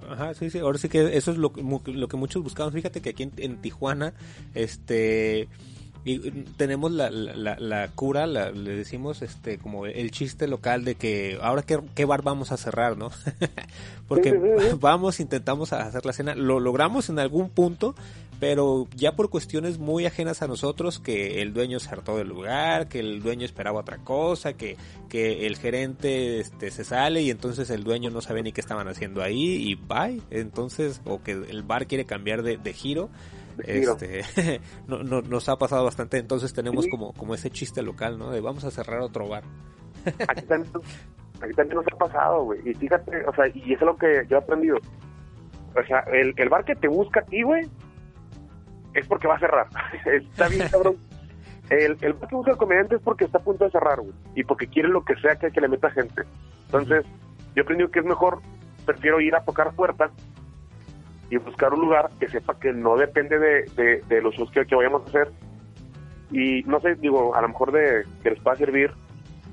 Ajá, sí, sí. Ahora sí que eso es lo, lo que muchos buscamos. Fíjate que aquí en, Tijuana, este, y tenemos la, la, la, cura, le decimos, este, como el chiste local de que ahora qué, qué bar vamos a cerrar, ¿no? Porque vamos, intentamos hacer la cena, lo logramos en algún punto, pero ya por cuestiones muy ajenas a nosotros, que el dueño se hartó del lugar, que el dueño esperaba otra cosa, que, que el gerente este, se sale y entonces el dueño no sabe ni qué estaban haciendo ahí y bye, entonces, o que el bar quiere cambiar de, giro. Este, no, no, nos ha pasado bastante, entonces tenemos como, como ese chiste local, ¿no? De vamos a cerrar otro bar. Aquí también, aquí también nos ha pasado, güey. Y fíjate, o sea, y eso es lo que yo he aprendido. O sea, el, el bar que te busca a ti, güey, es porque va a cerrar. está bien, cabrón. El, el que busca el comediante es porque está a punto de cerrar, güey. Y porque quiere lo que sea que, que le meta gente. Entonces, yo aprendí que es mejor, prefiero ir a tocar puertas y buscar un lugar que sepa que no depende de, de, los shows que, vayamos a hacer. Y no sé, digo, a lo mejor de que les pueda servir.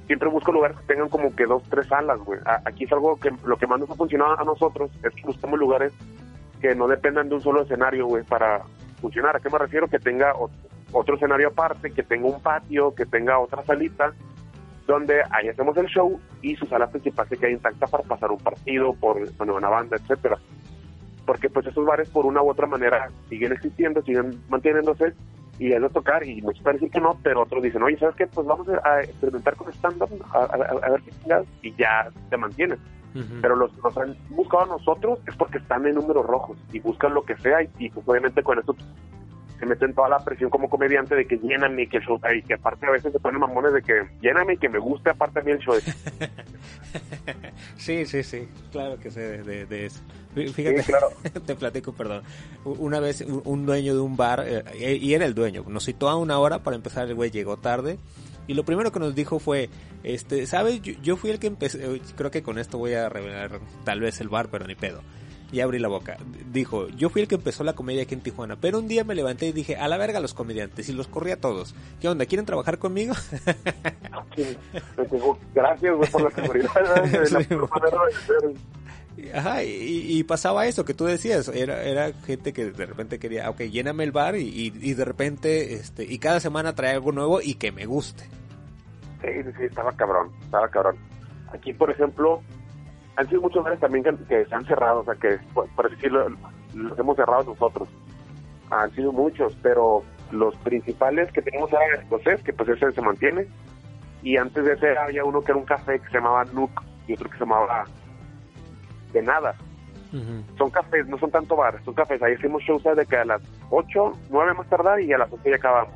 Siempre busco lugares que tengan como que dos, tres salas, güey. Aquí es algo que lo que más nos ha funcionado a nosotros es que buscamos lugares que no dependan de un solo escenario, güey, para, funcionar. ¿A qué me refiero? Que tenga otro escenario aparte, que tenga un patio, que tenga otra salita, donde ahí hacemos el show y su sala principal se queda intacta para pasar un partido, por una banda, etcétera. Porque pues esos bares por una u otra manera siguen existiendo, siguen manteniéndose y es de tocar y muchos decir que no, pero otros dicen, oye, ¿sabes qué? Pues vamos a experimentar con stand-up, a, ver qué chingados, y ya se mantienen. Pero los, los han buscado a nosotros es porque están en números rojos y buscan lo que sea y, pues obviamente con eso se meten toda la presión como comediante de que lléname, que el show, y que aparte a veces se ponen mamones de que lléname y que me guste aparte a mí el show. sí, sí, sí, claro que sé de, eso. Fíjate, claro. te platico, perdón. Una vez un, dueño de un bar, eh, y era el dueño, nos citó a una hora para empezar, el güey llegó tarde. Y lo primero que nos dijo fue, este, ¿sabes? Yo, yo fui el que empecé, creo que con esto voy a revelar tal vez el bar, pero ni pedo y abrí la boca. Dijo, yo fui el que empezó la comedia aquí en Tijuana, pero un día me levanté y dije, a la verga los comediantes, y los corrí a todos. ¿Qué onda? ¿Quieren trabajar conmigo? Gracias por la seguridad. Ajá, y, pasaba eso que tú decías, era, era gente que de repente quería, ok, lléname el bar y, y, de repente, este, y cada semana trae algo nuevo y que me guste. Sí, sí, estaba cabrón, estaba cabrón. Aquí, por ejemplo, han sido muchos bares también que, se han cerrado, o sea, que por, decirlo, los hemos cerrado nosotros. Han sido muchos, pero los principales que tenemos era el escocés, que pues ese se mantiene. Y antes de ese había uno que era un café que se llamaba Nook y otro que se llamaba De Nada. Son cafés, no son tanto bares, son cafés. Ahí hicimos shows de que a las 8, 9 más tardar y a las 11 ya acabamos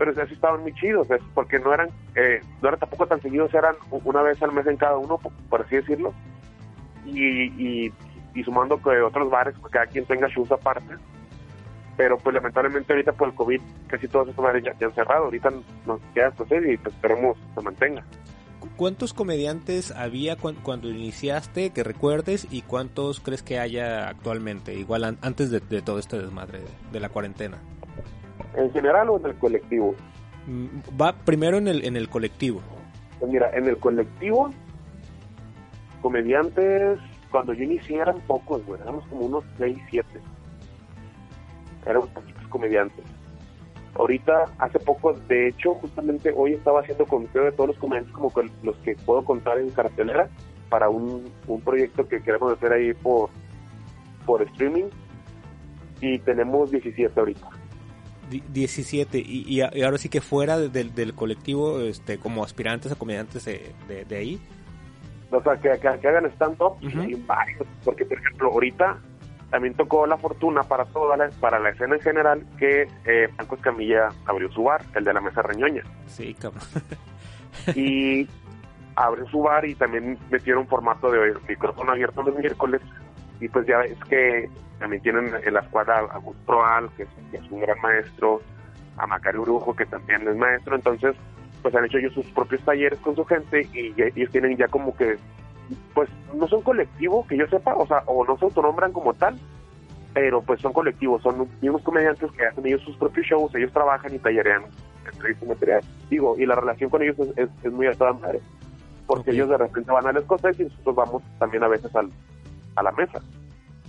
pero esos estaban muy chidos, porque no eran, eh, no eran tampoco tan seguidos, eran una vez al mes en cada uno, por así decirlo, y, y, sumando que otros bares, pues cada quien tenga shows aparte, pero pues lamentablemente ahorita por el COVID casi todos estos bares ya, han cerrado, ahorita nos queda hacer y pues esperemos se mantenga. ¿Cuántos comediantes había cuando iniciaste que recuerdes y cuántos crees que haya actualmente, igual antes de, de todo este desmadre de la cuarentena? ¿En general o en el colectivo? Mm, va primero en el, en el colectivo. Pues mira, en el colectivo, comediantes, cuando yo inicié eran pocos, güey, éramos como unos 6, 7. Éramos poquitos comediantes. Ahorita, hace poco, de hecho, justamente hoy estaba haciendo conteo de todos los comediantes como que los que puedo contar en cartelera para un, un proyecto que queremos hacer ahí por, por streaming y tenemos 17 ahorita. 17 y, y, ahora sí que fuera del colectivo este como aspirantes a comediantes de, de, ahí o sea que, que, hagan stand-up porque por ejemplo ahorita también tocó la fortuna para toda la, para la escena en general que eh, Franco Escamilla abrió su bar el de la mesa reñoña. Sí cabrón. Y abrió su bar y también metieron formato de micrófono abierto los miércoles. Y pues ya es que también tienen en la escuadra a Gus Proal, que es, un gran maestro, a Macario Brujo, que también es maestro, entonces pues han hecho ellos sus propios talleres con su gente y ellos tienen ya como que, pues no son colectivos, que yo sepa, o sea, o no se autonombran como tal, pero pues son colectivos, son mismos comediantes que hacen ellos sus propios shows, ellos trabajan y tallerean entrevistas material. Digo, y la relación con ellos es, es, muy a toda madre, porque ellos de repente van a las cosas y nosotros vamos también a veces al, a la mesa.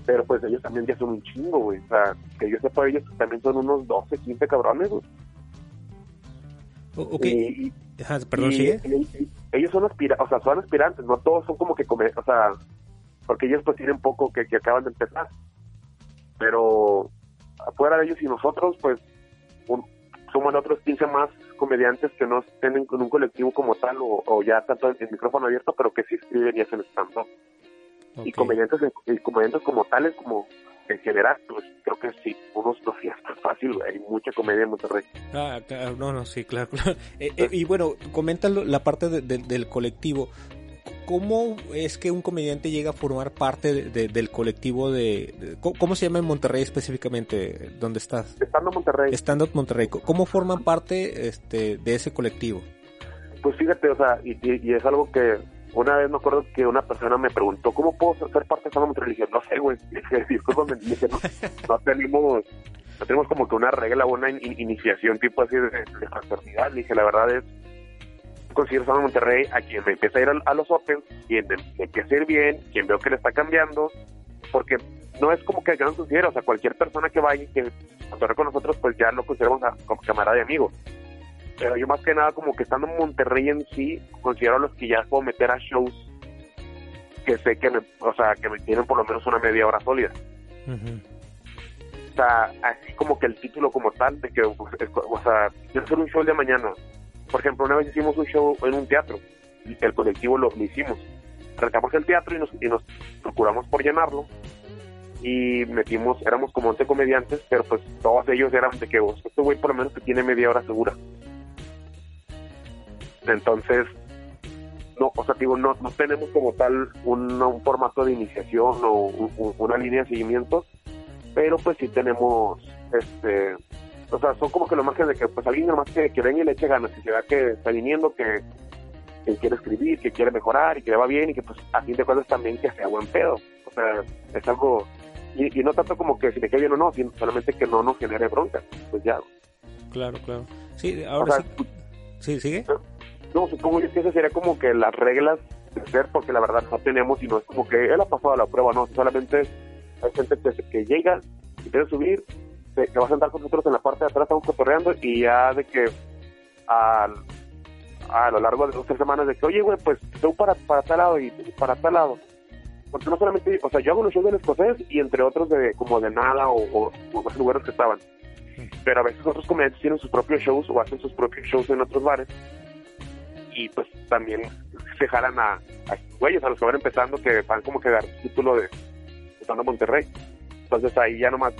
Pero pues ellos también ya son un chingo, güey. O sea, que yo sepa, ellos también son unos 12, 15 cabrones, güey. Ok. perdón, sigue. ellos son aspirantes, o sea, son aspirantes, no todos son como que comer, o sea, porque ellos pues tienen poco que, que acaban de empezar. Pero afuera de ellos y nosotros, pues, somos otros 15 más comediantes que no tienen con un colectivo como tal o, ya tanto el, micrófono abierto, pero que sí escriben y hacen stand-up. Y comediantes, y comediantes como tales, como en general, pues creo que sí, unos dos días es fácil, hay mucha comedia en Monterrey. Ah, no, no, sí, claro. Eh, eh, y bueno, comenta la parte del colectivo. ¿Cómo es que un comediante llega a formar parte del colectivo de, ¿Cómo se llama en Monterrey específicamente? ¿Dónde estás? Estando Monterrey. Estando Monterrey. ¿Cómo forman parte este, de ese colectivo? Pues fíjate, o sea, y es algo que una vez me acuerdo que una persona me preguntó, ¿cómo puedo ser parte de Monterrey? Y dije, no sé, güey. Dije, no, no tenemos no tenemos como que una regla o una iniciación tipo así de, de fraternidad. dije, la verdad es, considero Sama Monterrey a quien me empieza a ir a, los Opens, quien me empieza a ir bien, quien veo que le está cambiando, porque no es como que no considero, o sea, cualquier persona que vaya y que con nosotros, pues ya lo consideramos como camarada y amigo pero yo más que nada como que estando en Monterrey en sí, considero a los que ya puedo meter a shows que sé que me, o sea, que me tienen por lo menos una media hora sólida. O sea, así como que el título como tal, de que, pues, o sea, yo hacer un show de mañana. Por ejemplo, una vez hicimos un show en un teatro, el colectivo lo, hicimos. Rentamos el teatro y nos, y nos procuramos por llenarlo. y metimos, éramos como 11 comediantes, pero pues todos ellos eran de que vos, este güey por lo menos que tiene media hora segura. Entonces, no, o sea, digo, no, no tenemos como tal un, un formato de iniciación o una línea de seguimiento, pero pues sí tenemos, este, o sea, son como que los margen de que pues alguien nomás que, que venga y le eche ganas, que se vea que está viniendo, que, que quiere escribir, que quiere mejorar y que le va bien y que pues a fin de cuentas también que sea buen pedo. O sea, es algo, y, no tanto como que si le quede bien o no, sino solamente que no nos genere bronca, pues ya. Claro, claro. Sí, ahora sí. sí. ¿sigue? No, supongo que esas sería como que las reglas de ser, porque la verdad no tenemos y no es como que él ha pasado la prueba, no, solamente hay gente que, que llega y quiere subir, se, va a sentar con nosotros en la parte de atrás, estamos cotorreando y ya de que al, a lo largo de dos tres semanas de que, oye, güey, pues tú para, para tal lado y para tal lado. Porque no solamente, o sea, yo hago los shows del escocés y entre otros de como de nada o, o, o lugares que estaban. Pero a veces otros comediantes tienen sus propios shows o hacen sus propios shows en otros bares y pues también se jalan a, a güeyes, a los que van empezando, que van como que dar título de estando Monterrey. Entonces ahí ya nomás,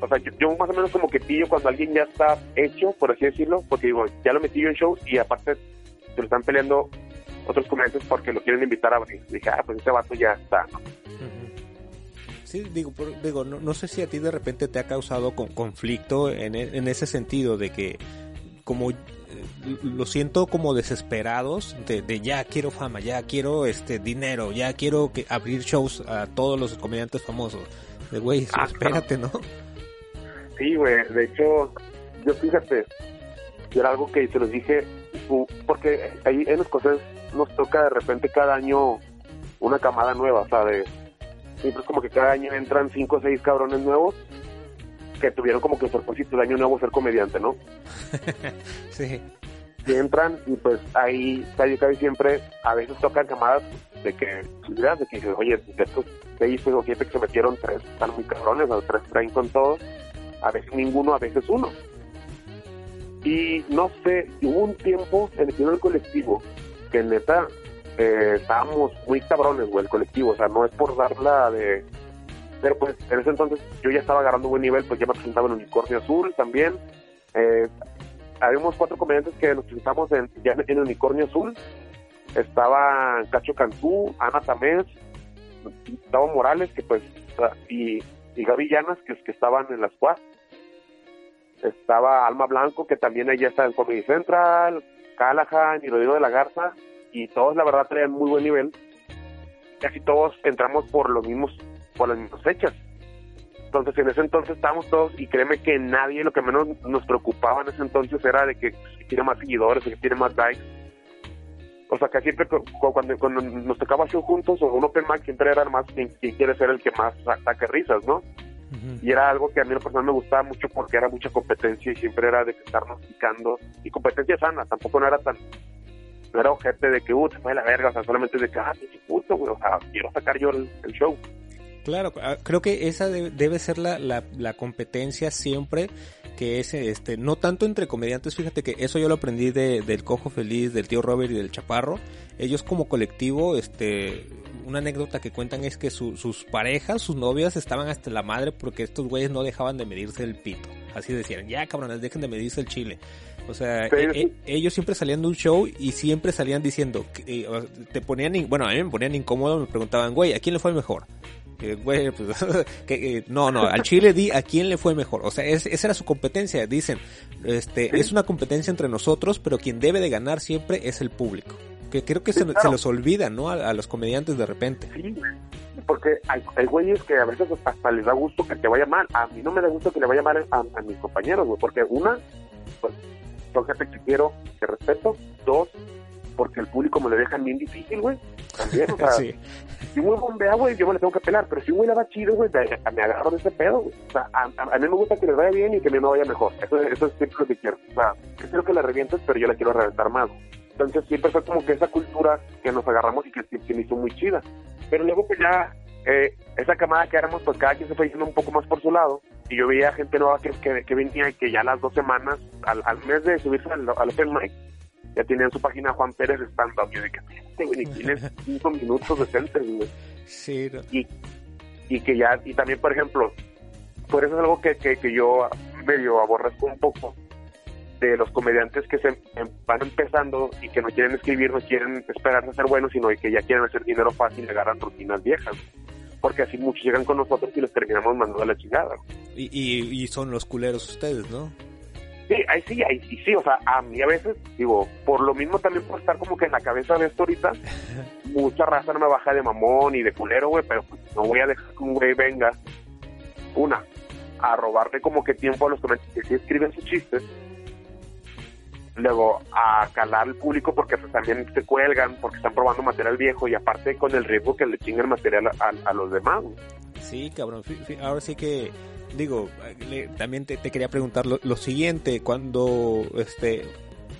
o sea, yo, más o menos como que pillo cuando alguien ya está hecho, por así decirlo, porque digo, ya lo metí yo en shows y aparte se lo están peleando otros comediantes porque lo quieren invitar a abrir. Dije, ah, pues este vato ya está, Sí, digo, digo no, no, sé si a ti de repente te ha causado con, conflicto en, e, en ese sentido de que como lo siento como desesperados de, ya quiero fama, ya quiero este dinero, ya quiero que abrir shows a todos los comediantes famosos. De güey, ah, espérate, ¿no? Sí, güey, de hecho, yo fíjate, era algo que se los dije, porque ahí en los cosas nos toca de repente cada año una camada nueva, o sea, de, siempre es como que cada año entran cinco o seis cabrones nuevos que tuvieron como que el propósito de año nuevo ser comediante, ¿no? sí entran y pues ahí casi casi siempre a veces tocan llamadas de que de que oye de estos seis o siete que se metieron tres están muy cabrones o tres traen con todos a veces ninguno a veces uno y no sé hubo un tiempo en el, el colectivo que neta eh, estábamos muy cabrones güey el colectivo o sea no es por darla de pero pues en ese entonces yo ya estaba agarrando buen nivel pues ya me presentaba en Unicornio Azul también eh, habíamos cuatro comediantes que nos presentamos en, ya en Unicornio Azul. Estaba Cacho Cantú, Ana Tamés, Gustavo Morales, que pues, y, y Gaby Llanas, que, que estaban en las cuatro. Estaba Alma Blanco, que también ella está en Comedy Central, Callahan y Rodrigo de la Garza, y todos la verdad traían muy buen nivel. Casi todos entramos por los mismos, por las mismas fechas. Entonces, en ese entonces estábamos todos, y créeme que nadie, lo que menos nos preocupaba en ese entonces era de que, tiene más seguidores, que tiene más likes. O sea, que siempre cuando, cuando nos tocaba show juntos o un open mic, siempre era más quien, quiere ser el que más saque risas, ¿no? Y era algo que a mí lo personal me gustaba mucho porque era mucha competencia y siempre era de estarnos picando. Y competencia sana, tampoco no era tan. No era ojete de que, uh, te fue la verga, o sea, solamente de que, ah, qué puto, güey, o sea, quiero sacar yo el show. Claro, ah, creo que esa debe ser la, la, competencia siempre, que es este, no tanto entre comediantes, fíjate que eso yo lo aprendí de, del Cojo Feliz, del tío Robert y del Chaparro. Ellos como colectivo, este, una anécdota que cuentan es que sus parejas, sus novias estaban hasta la madre porque estos güeyes no dejaban de medirse el pito. Así decían, ya cabrones, dejen de medirse el chile. O sea, e, e, ellos siempre salían de un show y siempre salían diciendo, eh, te ponían, bueno, a mí me ponían incómodo, me preguntaban, güey, ¿a quién le fue el mejor? Pues, que, no, no, al Chile di a quién le fue mejor. O sea, esa era su competencia. Dicen, este, es una competencia entre nosotros, pero quien debe de ganar siempre es el público. Que creo que se, los olvida, ¿no? A, los comediantes de repente. Sí, porque hay, hay güeyes que a veces hasta les da gusto que te vaya mal. A mí no me da gusto que le vaya mal a, mis compañeros, güey, porque una, pues, son gente que quiero, que respeto. Dos, porque el público me lo deja bien difícil, güey. También, o sea, si un güey bombea, güey, yo me le tengo que pelar, pero si un güey la va chido, güey, me, agarro de ese pedo, güey. O sea, a, mí me gusta que les vaya bien y que a mí me vaya mejor. Eso, eso es siempre lo que quiero. O sea, yo quiero que la revientes, pero yo la quiero reventar más. Entonces siempre fue como que esa cultura que nos agarramos y que, que me hizo muy chida. Pero luego pues ya, eh, esa camada que éramos, pues cada quien se fue yendo un poco más por su lado. Y yo veía gente nueva que, que, que venía y que ya las dos semanas, al, al mes de subirse al, al open mic, ya tienen su página Juan Pérez stand-up. Yo de que, güey, tienes cinco minutos decentes, güey. Sí, y, y que ya, y también, por ejemplo, por eso es algo que, que, que yo medio aborrezco un poco de los comediantes que se em, van empezando y que no quieren escribir, no quieren esperarse a ser buenos, sino que ya quieren hacer dinero fácil y agarran rutinas viejas. Porque así muchos llegan con nosotros y los terminamos mandando a la chingada. Y, y, y son los culeros ustedes, ¿no? Sí, ahí sí, ahí sí, sí, o sea, a mí a veces, digo, por lo mismo también por estar como que en la cabeza de esto ahorita, mucha raza no me baja de mamón y de culero, güey, pero pues, no voy a dejar que un güey venga, una, a robarle como que tiempo a los que sí escriben sus chistes, luego a calar al público porque pues, también se cuelgan, porque están probando material viejo y aparte con el riesgo que le chinguen material a, a los demás. Sí, cabrón, ahora sí que digo, también te, quería preguntar lo, lo, siguiente, cuando este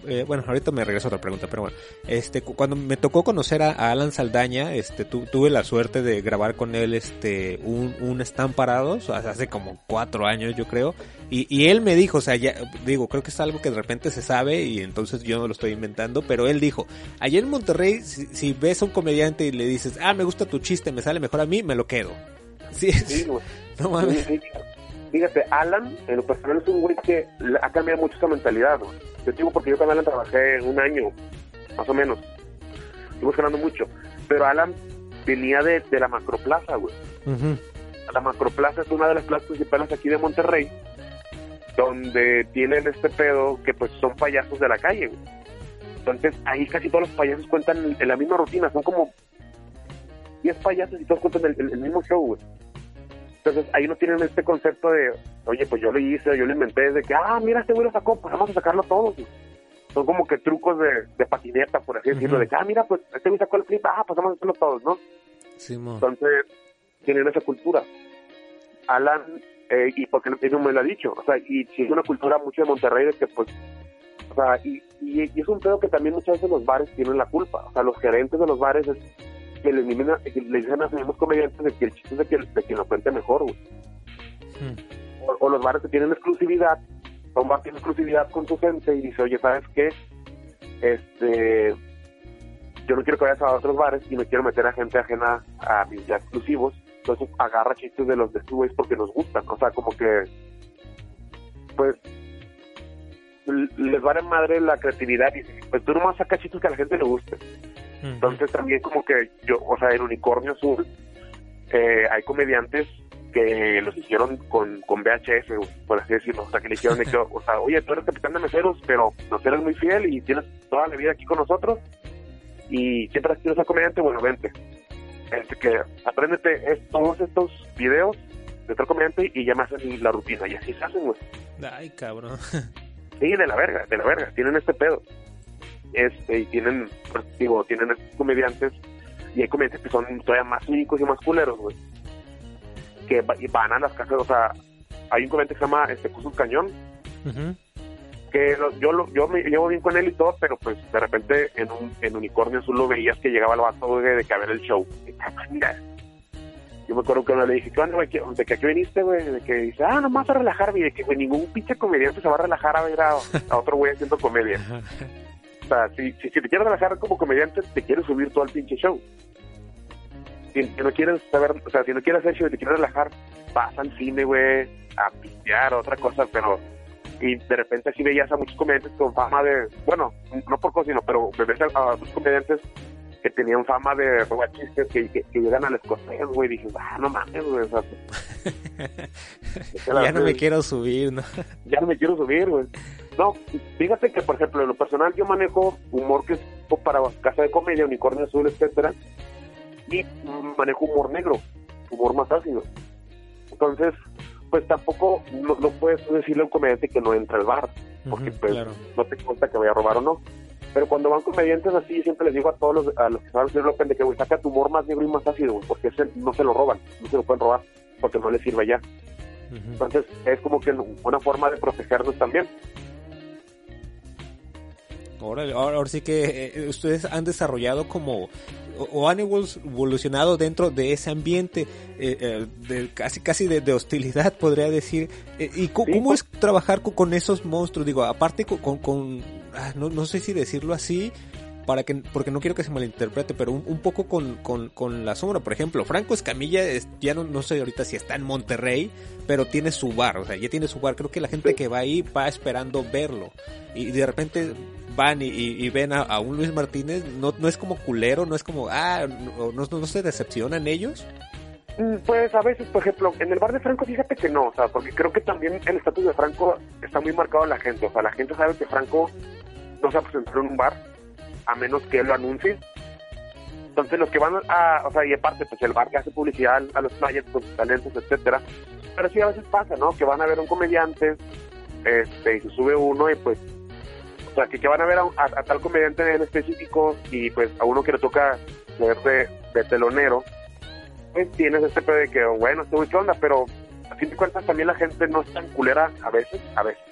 eh, bueno, ahorita me regreso a otra pregunta, pero bueno, este, cuando me tocó conocer a, Alan Saldaña, este, tuve la suerte de grabar con él, este, un, un Están Parados, hace como cuatro años yo creo, y, y él me dijo, o sea, ya, digo, creo que es algo que de repente se sabe y entonces yo no lo estoy inventando, pero él dijo, allá en Monterrey, si, ves a un comediante y le dices, ah, me gusta tu chiste, me sale mejor a mí, me lo quedo. Sí, no mames. Fíjate, Alan, en lo personal es un güey que ha cambiado mucho esa mentalidad, ¿no? Yo digo porque yo con Alan trabajé un año, más o menos. Estuve ganando mucho. Pero Alan venía de, de la macroplaza, güey. La macroplaza es una de las plazas principales aquí de Monterrey, donde tienen este pedo que pues son payasos de la calle, güey. Entonces ahí casi todos los payasos cuentan en la misma rutina, son como 10 payasos y todos cuentan el, el mismo show, güey. Entonces ahí no tienen este concepto de, oye, pues yo lo hice, yo lo inventé, de que, ah, mira, este güey lo sacó, pues vamos a sacarlo todos. Son como que trucos de, de patineta, por así decirlo, de que, ah, mira, pues este güey sacó el flip, ah, pues vamos a hacerlo todos, ¿no? Sí, Entonces tienen esa cultura. Alan, eh, y porque no me lo ha dicho, o sea, y si es una cultura mucho de Monterrey de que, pues, o sea, y, y, y es un pedo que también muchas veces los bares tienen la culpa, o sea, los gerentes de los bares es que le, le dicen a los mismos comediantes de que el chiste es de que, de que lo cuente mejor, hmm. o, los bares que tienen exclusividad, son bar tiene exclusividad con su gente y dice, oye, ¿sabes qué? Este, yo no quiero que vayas a otros bares y me quiero meter a gente ajena a mis ya exclusivos, entonces agarra chistes de los de su porque nos gustan, o sea, como que, pues, les va a madre la creatividad y pues tú nomás sacas chistes que a la gente le guste. Entonces también como que yo, o sea, en Unicornio Azul eh, hay comediantes que los hicieron con, con VHS, por así decirlo, o sea, que le hicieron, o sea, oye, tú eres capitán de meseros, pero nos eres muy fiel y tienes toda la vida aquí con nosotros y siempre has sido esa comediante, bueno, vente. Este, que apréndete es, todos estos videos de otro comediante y ya me hacen la rutina, y así se hacen, güey. Ay, cabrón. Sí, de la verga, de la verga, tienen este pedo este, y tienen, pues, digo, tienen comediantes, y hay comediantes que son todavía más cínicos y más culeros, güey, que van a las casas, o sea, hay un comediante que se llama este Cusus Cañón, que yo lo, yo me llevo bien con él y todo, pero pues de repente en un en Unicornio Azul lo veías que llegaba el vato de, que a ver el show. Yo me acuerdo que uno le dije, ¿qué onda, güey? ¿De que aquí viniste, güey? De que dice, ah, nomás a relajarme. Y de que, güey, ningún pinche comediante se va a relajar a ver a, a otro güey haciendo comedia. O sea, si, si, te quieres relajar como comediante, te quieres subir todo al pinche show. Si, no quieres saber, o sea, si no quieres hacer show y te quieres relajar, vas al cine, güey, a pistear, otra cosa, pero y de repente así veías a muchos comediantes con fama de, bueno, no por cosas, sino, pero ves a, a muchos comediantes que tenían fama de robar chistes que, que, llegan a las cosas, güey, y dices, ah, no mames, güey, o sea, ya no me quiero subir, ¿no? ya no me quiero subir, güey. No, fíjate que, por ejemplo, en lo personal yo manejo humor que es para casa de comedia, unicornio azul, etcétera, y manejo humor negro, humor más ácido. Entonces, pues tampoco no, puedes decirle a un comediante que no entra al bar, porque pues no te cuenta que vaya a robar o no. Pero cuando van comediantes así, siempre les digo a todos los, a los que saben lo de que, güey, saca tu humor más negro y más ácido, porque ese no se lo roban, no se lo pueden robar, porque no les sirve ya. Entonces, es como que una forma de protegernos también. Ahora, ahora, sí que eh, ustedes han desarrollado como o, han evolucionado dentro de ese ambiente eh, eh, de casi casi de, hostilidad podría decir. Y cómo es trabajar con, esos monstruos digo aparte con, con, ah, no, no, sé si decirlo así para que, porque no quiero que se malinterprete, pero un, poco con, con, con, la sombra. Por ejemplo, Franco Escamilla, ya no, no sé ahorita si está en Monterrey, pero tiene su bar, o sea, ya tiene su bar. Creo que la gente que va ahí va esperando verlo. Y de repente van y, ven a, un Luis Martínez, no, no es como culero, no es como, ah, no, no, se decepcionan ellos. Mm, pues a veces, por ejemplo, en el bar de Franco, fíjate que no, o sea, porque creo que también el estatus de Franco está muy marcado en la gente, o sea, la gente sabe que Franco no se va a presentar en un bar, a menos que él lo anuncie. Entonces los que van a, o sea, y aparte, pues el bar que hace publicidad a los players con sus talentos, etcétera. Pero sí a veces pasa, ¿no? Que van a ver a un comediante, este, y se sube uno y pues o sea, que, van a ver a, tal comediante en específico y pues a uno que le toca ver de, telonero, pues tienes este pedo de que, bueno, estoy ¿qué onda? Pero a fin de cuentas también la gente no es tan culera a veces, a veces.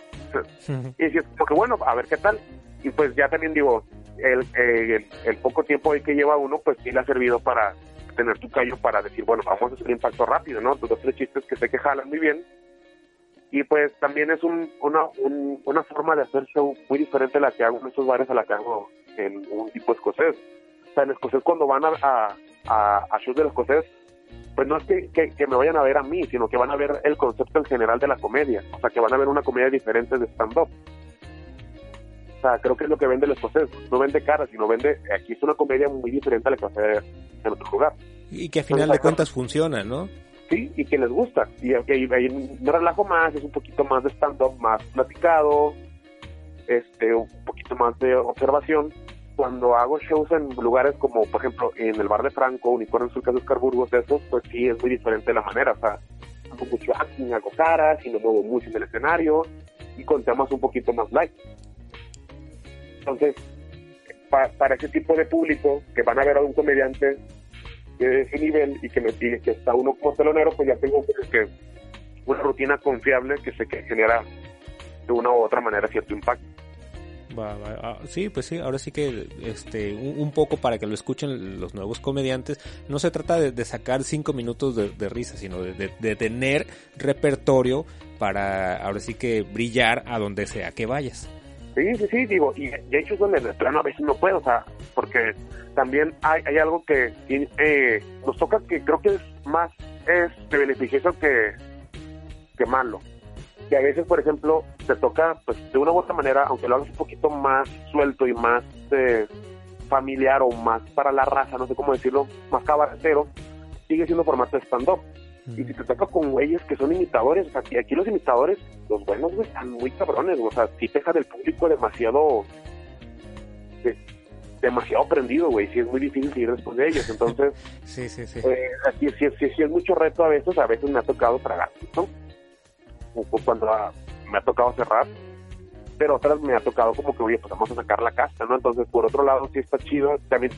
y si es como que, bueno, a ver qué tal. Y pues ya también digo, el, el, poco tiempo que lleva uno, pues sí le ha servido para tener tu callo para decir, bueno, vamos a hacer impacto rápido, ¿no? Tus dos, tres chistes que sé que muy bien y pues también es un, una, una forma de hacer show muy diferente a la que hago en estos bares a la que hago en un tipo escocés. O sea, en escocés cuando van a, a, a, shows del escocés, pues no es que, que, me vayan a ver a mí, sino que van a ver el concepto en general de la comedia. O sea, que van a ver una comedia diferente de stand-up. Sea, creo que es lo que vende el escocés. No vende cara, sino vende... Aquí es una comedia muy diferente a la que hacer en otro lugar. Y que a final de cuentas funciona, ¿no? sí, y que les gusta. Y okay, me relajo más, es un poquito más de stand-up, más platicado, este, un poquito más de observación. Cuando hago shows en lugares como, por ejemplo, en el bar de Franco, Unicornio Sur de Oscar Burgos, eso, pues sí es muy diferente la manera. O sea, hago mucho acting, hago caras y me muevo mucho en el escenario y con temas un poquito más light. Entonces, para ese tipo de público que van a ver a un comediante de ese nivel y que me pide que está uno como telonero, pues ya tengo que una rutina confiable que sé que genera de una u otra manera cierto impacto. Ah, sí, pues sí, ahora sí que este un, poco para que lo escuchen los nuevos comediantes, no se trata de, sacar cinco minutos de, risa, sino de, tener repertorio para ahora sí que brillar a donde sea que vayas. Sí, sí, sí, digo, y de hecho donde de plano a veces no puedo, o sea, porque también hay, hay algo que eh, nos toca que creo que es más este, beneficioso que, que malo. Que a veces, por ejemplo, te toca, pues de una u otra manera, aunque lo hagas un poquito más suelto y más eh, familiar o más para la raza, no sé cómo decirlo, más cabaretero, sigue siendo formato de stand-up. Y si te toca con güeyes que son imitadores, o sea, que aquí los imitadores, los buenos, güey, están muy cabrones, o sea, si deja del público demasiado demasiado prendido, güey, sí es muy difícil seguir después de ellos, entonces, sí, sí, sí. Eh, así, sí, sí, sí, es mucho reto a veces, a veces me ha tocado tragar, ¿no? cuando me ha tocado cerrar, pero otras me ha tocado como que, oye, pues vamos a sacar la casta, ¿no? Entonces, por otro lado, sí está chido, también,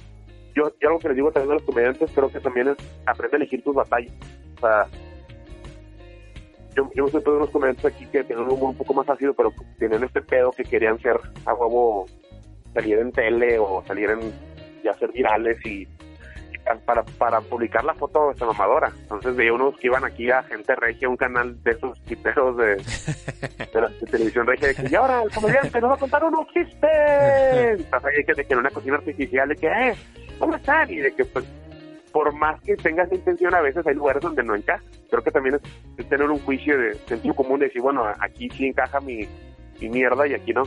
yo, yo algo que les digo también a los comediantes, creo que también es aprende a elegir tus batallas, o sea, yo, yo me de unos comediantes aquí que tienen un humor un poco más ácido, pero tienen este pedo que querían ser a huevo salir en tele o salir en ya ser virales y, para, para publicar la foto esta mamadora. Entonces veía unos que iban aquí a Gente Regia, un canal de esos tiperos de, de, televisión regia, de que y ahora el comediante nos va a contar unos chistes. Pasa que, de que en una cocina artificial, de que, eh, Y de que, pues, por más que tengas intención, a veces hay lugares donde no encaja. Creo que también es, tener un juicio de sentido común de decir, bueno, aquí sí encaja mi, mi mierda y aquí no.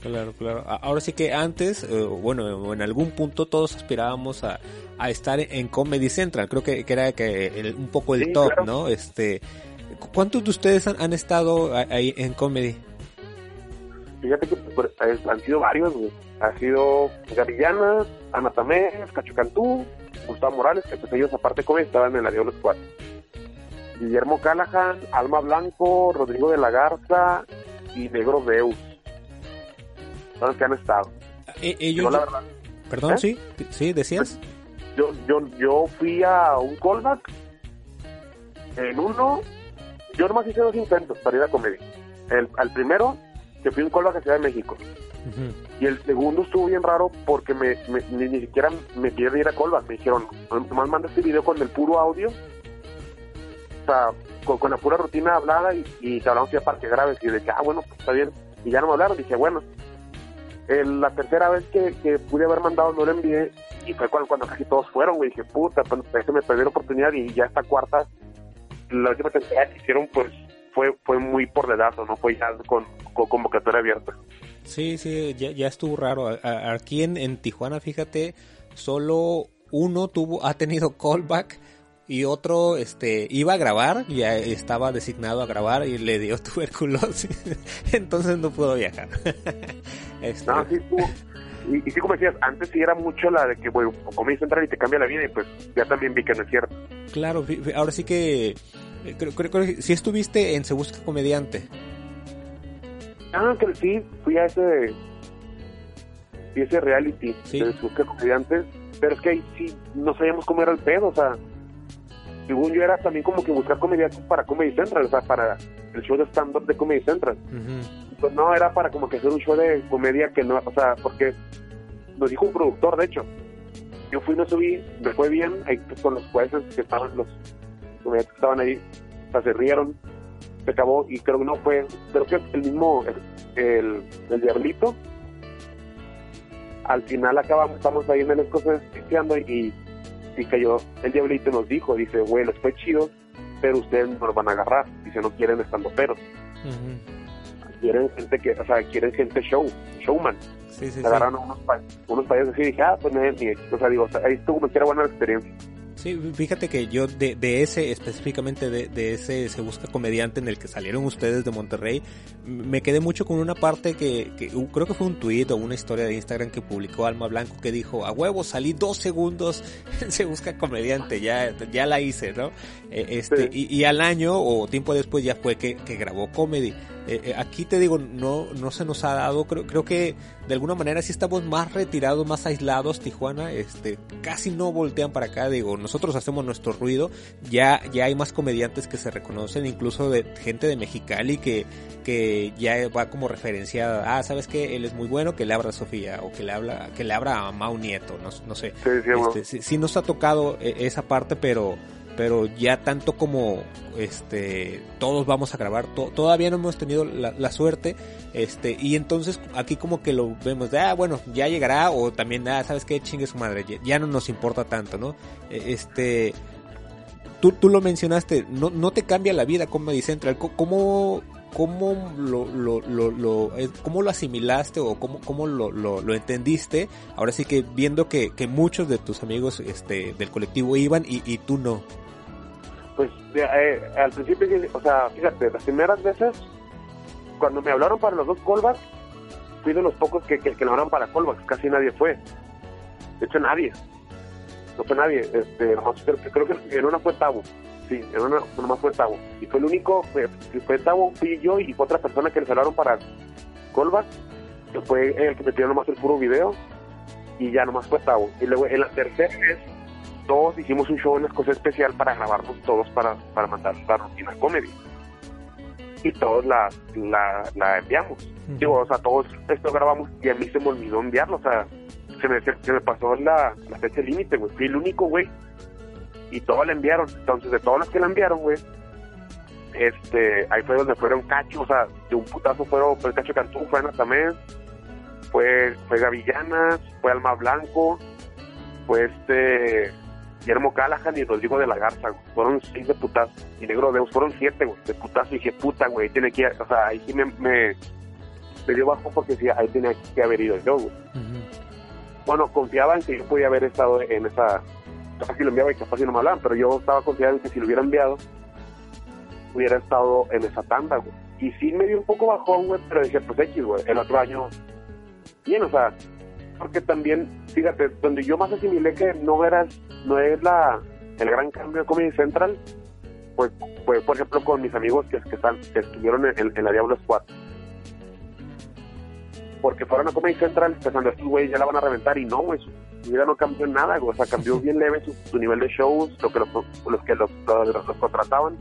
Claro, claro. Ahora sí que antes, eh, bueno, en algún punto todos aspirábamos a, estar en Comedy Central. Creo que, era que un poco el top, ¿no? Este, ¿cuántos de ustedes han, estado ahí en Comedy? Fíjate que pues, han sido varios, Ha sido Gavillana, Ana Tamés, Cacho Cantú, Gustavo Morales, que pues ellos aparte de Comedy estaban en la de los cuatro. Guillermo Callahan, Alma Blanco, Rodrigo de la Garza y Negro Deus son los que han estado. Eh, ellos, la verdad, perdón, ¿Eh? sí, sí, decías. Yo, yo, yo fui a un callback. En uno, yo nomás hice dos intentos para ir a comedia. El, al primero, que fui a un callback a Ciudad de México. Y el segundo estuvo bien raro porque me, ni, siquiera me pidieron ir a callback. Me dijeron, nomás manda este video con el puro audio. O sea, con, la pura rutina hablada y, y te hablamos ya partes graves. Y que, ah, bueno, pues está bien. Y ya no me hablaron. Dije, bueno, la tercera vez que, que, pude haber mandado no lo envié y fue cuando, cuando casi todos fueron, güey. Dije, puta, pues me perdió la oportunidad y ya esta cuarta, la última temporada que hicieron, pues fue fue muy por dedazo, no fue ya con, con convocatoria abierta. Sí, sí, ya, ya estuvo raro. Aquí en, en Tijuana, fíjate, solo uno tuvo, ha tenido callback y otro este iba a grabar, ya estaba designado a grabar y le dio tuberculosis, entonces no pudo viajar. este... No, sí, y, y, sí, como decías, antes sí era mucho la de que, bueno, comienza a entrar y te cambia la vida y pues ya también vi que no es cierto. Claro, ahora sí que, eh, creo, creo, que si estuviste en Se Busca Comediante. Ah, que sí, fui a ese, ese reality ¿Sí? de Se Busca Comediante, pero es que ahí sí no sabíamos cómo era el pedo, o sea según yo era también como que buscar comediantes para Comedy Central, o sea, para el show de stand-up de Comedy Central. Pues no, era para como que hacer un show de comedia que no, o sea, porque nos dijo un productor, de hecho. Yo fui, no subí, me fue bien, ahí pues, con los jueces que estaban, los que estaban ahí, o sea, se rieron, se acabó, y creo que no fue, creo que el mismo, el, el, Diablito, al final acabamos, estamos ahí en el escocés y y cayó el diablito nos dijo, dice, bueno, fue chido, pero ustedes no nos van a agarrar, dice, no quieren estando peros. Quieren gente que, o sea, quieren gente show, showman. Sí, sí, agarraron unos, unos payasos y dije, ah, pues ni o sea, digo, ahí estuvo me quiera buena experiencia. Sí, fíjate que yo de, de ese, específicamente de, de, ese Se Busca Comediante en el que salieron ustedes de Monterrey, me quedé mucho con una parte que, que creo que fue un tweet o una historia de Instagram que publicó Alma Blanco que dijo, a huevo, salí dos segundos en Se Busca Comediante, ya, ya la hice, ¿no? Eh, este, y, y, al año o tiempo después ya fue que, que grabó comedy. Eh, eh, aquí te digo, no, no se nos ha dado, creo, creo que de alguna manera sí estamos más retirados, más aislados, Tijuana, este, casi no voltean para acá, digo, nosotros hacemos nuestro ruido, ya, ya hay más comediantes que se reconocen, incluso de gente de Mexicali que, que ya va como referencia, ah, sabes que él es muy bueno, que le abra a Sofía, o que le habla, que le abra a Mau Nieto, no, no sé. Sí, sí, este, sí, sí nos ha tocado eh, esa parte, pero, pero ya tanto como este todos vamos a grabar todavía no hemos tenido la, suerte este y entonces aquí como que lo vemos de ah bueno ya llegará o también ah sabes qué chingue su madre ya, no nos importa tanto no e, este tú, tú lo mencionaste no, no te cambia la vida Comedy Central cómo cómo lo, lo, lo, cómo lo asimilaste o cómo, cómo lo, lo, lo, entendiste ahora sí que viendo que, que muchos de tus amigos este del colectivo iban y, y tú no pues eh, al principio, o sea, fíjate, las primeras veces, cuando me hablaron para los dos callbacks, fui de los pocos que, que, que para callbacks, casi nadie fue. De hecho, nadie. No fue nadie. Este, creo, que en una fue Tabo. Sí, en una nomás fue Tabo. Y fue el único, fue, fue Tabo, fui yo y fue otra persona que les hablaron para callback, que fue el que me tiró nomás el puro video. Y ya nomás fue Tabo. Y luego en la tercera vez todos hicimos un show en cosa especial para grabarnos todos para, para mandar la rutina comedy. Y todos la, la, enviamos. Digo, o sea, todos esto grabamos y a mí se me olvidó enviarlo, o sea, se me, se, me pasó la, la fecha límite, güey. Fui el único, güey. Y todos la enviaron. Entonces, de todos los que la enviaron, güey, este, ahí fue donde fueron cachos, o sea, de un putazo fueron, fue el cacho Cantú, fue Ana también, fue, fue Gavillanas, fue Alma Blanco, fue este, Guillermo Callahan y Rodrigo de la Garza, Fueron seis de putazo. Y Negro Deus fueron siete, güey, de putazo. Y dije, puta, güey, tiene que ir, o sea, ahí sí me, me, dio bajo porque decía, ahí tenía que haber ido yo, güey. Bueno, confiaba en que yo podía haber estado en esa, capaz si lo enviaba y capaz si no me hablaban, pero yo estaba confiado en que si lo hubiera enviado, hubiera estado en esa tanda, güey. Y sí me dio un poco bajón, güey, pero dije, pues X, güey, el otro año, bien, o sea, porque también, fíjate, donde yo más asimilé que no era, no es la, el gran cambio de Comedy Central, pues, pues por ejemplo con mis amigos que, que están, que estuvieron en, la Diablo Squad. Porque fueron a Comedy Central pensando, estos güey ya la van a reventar y no, güey, su vida no cambió nada, o sea, cambió bien leve su, nivel de shows, lo que los, los que los, los, contrataban.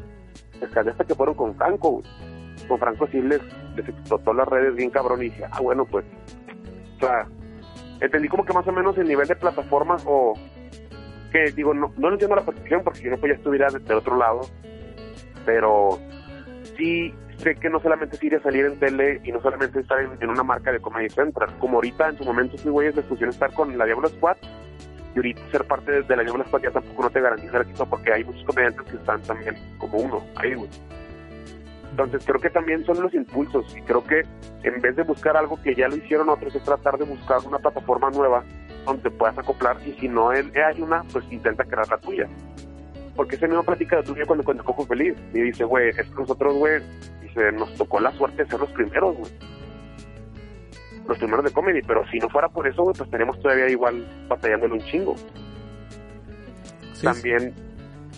Es que hasta que fueron con Franco, Con Franco sí les, les explotó las redes bien cabrón y dije, ah, bueno, pues, o sea, entendí como que más o menos el nivel de plataformas o que digo, no, no entiendo la percepción porque si no pues ya estuviera del otro lado, pero sí, sé que no solamente es ir a salir en tele y no solamente estar en, una marca de Comedy Central, como ahorita en su momento fui güeyes de fusión estar con la Diablo Squad, y ahorita ser parte de, la Diablo Squad ya tampoco no te garantiza el éxito porque hay muchos comediantes que están también como uno, ahí, güey. Entonces creo que también son los impulsos y creo que en vez de buscar algo que ya lo hicieron otros es tratar de buscar una plataforma nueva donde puedas acoplar y si no hay una, pues intenta crear la tuya. Porque ese mismo plática de tuyo cuando, cuando Cojo Feliz y dice, güey, es que nosotros, güey, dice, nos tocó la suerte de ser los primeros, güey. Los primeros de comedy, pero si no fuera por eso, güey, pues tenemos todavía igual batallándole un chingo. También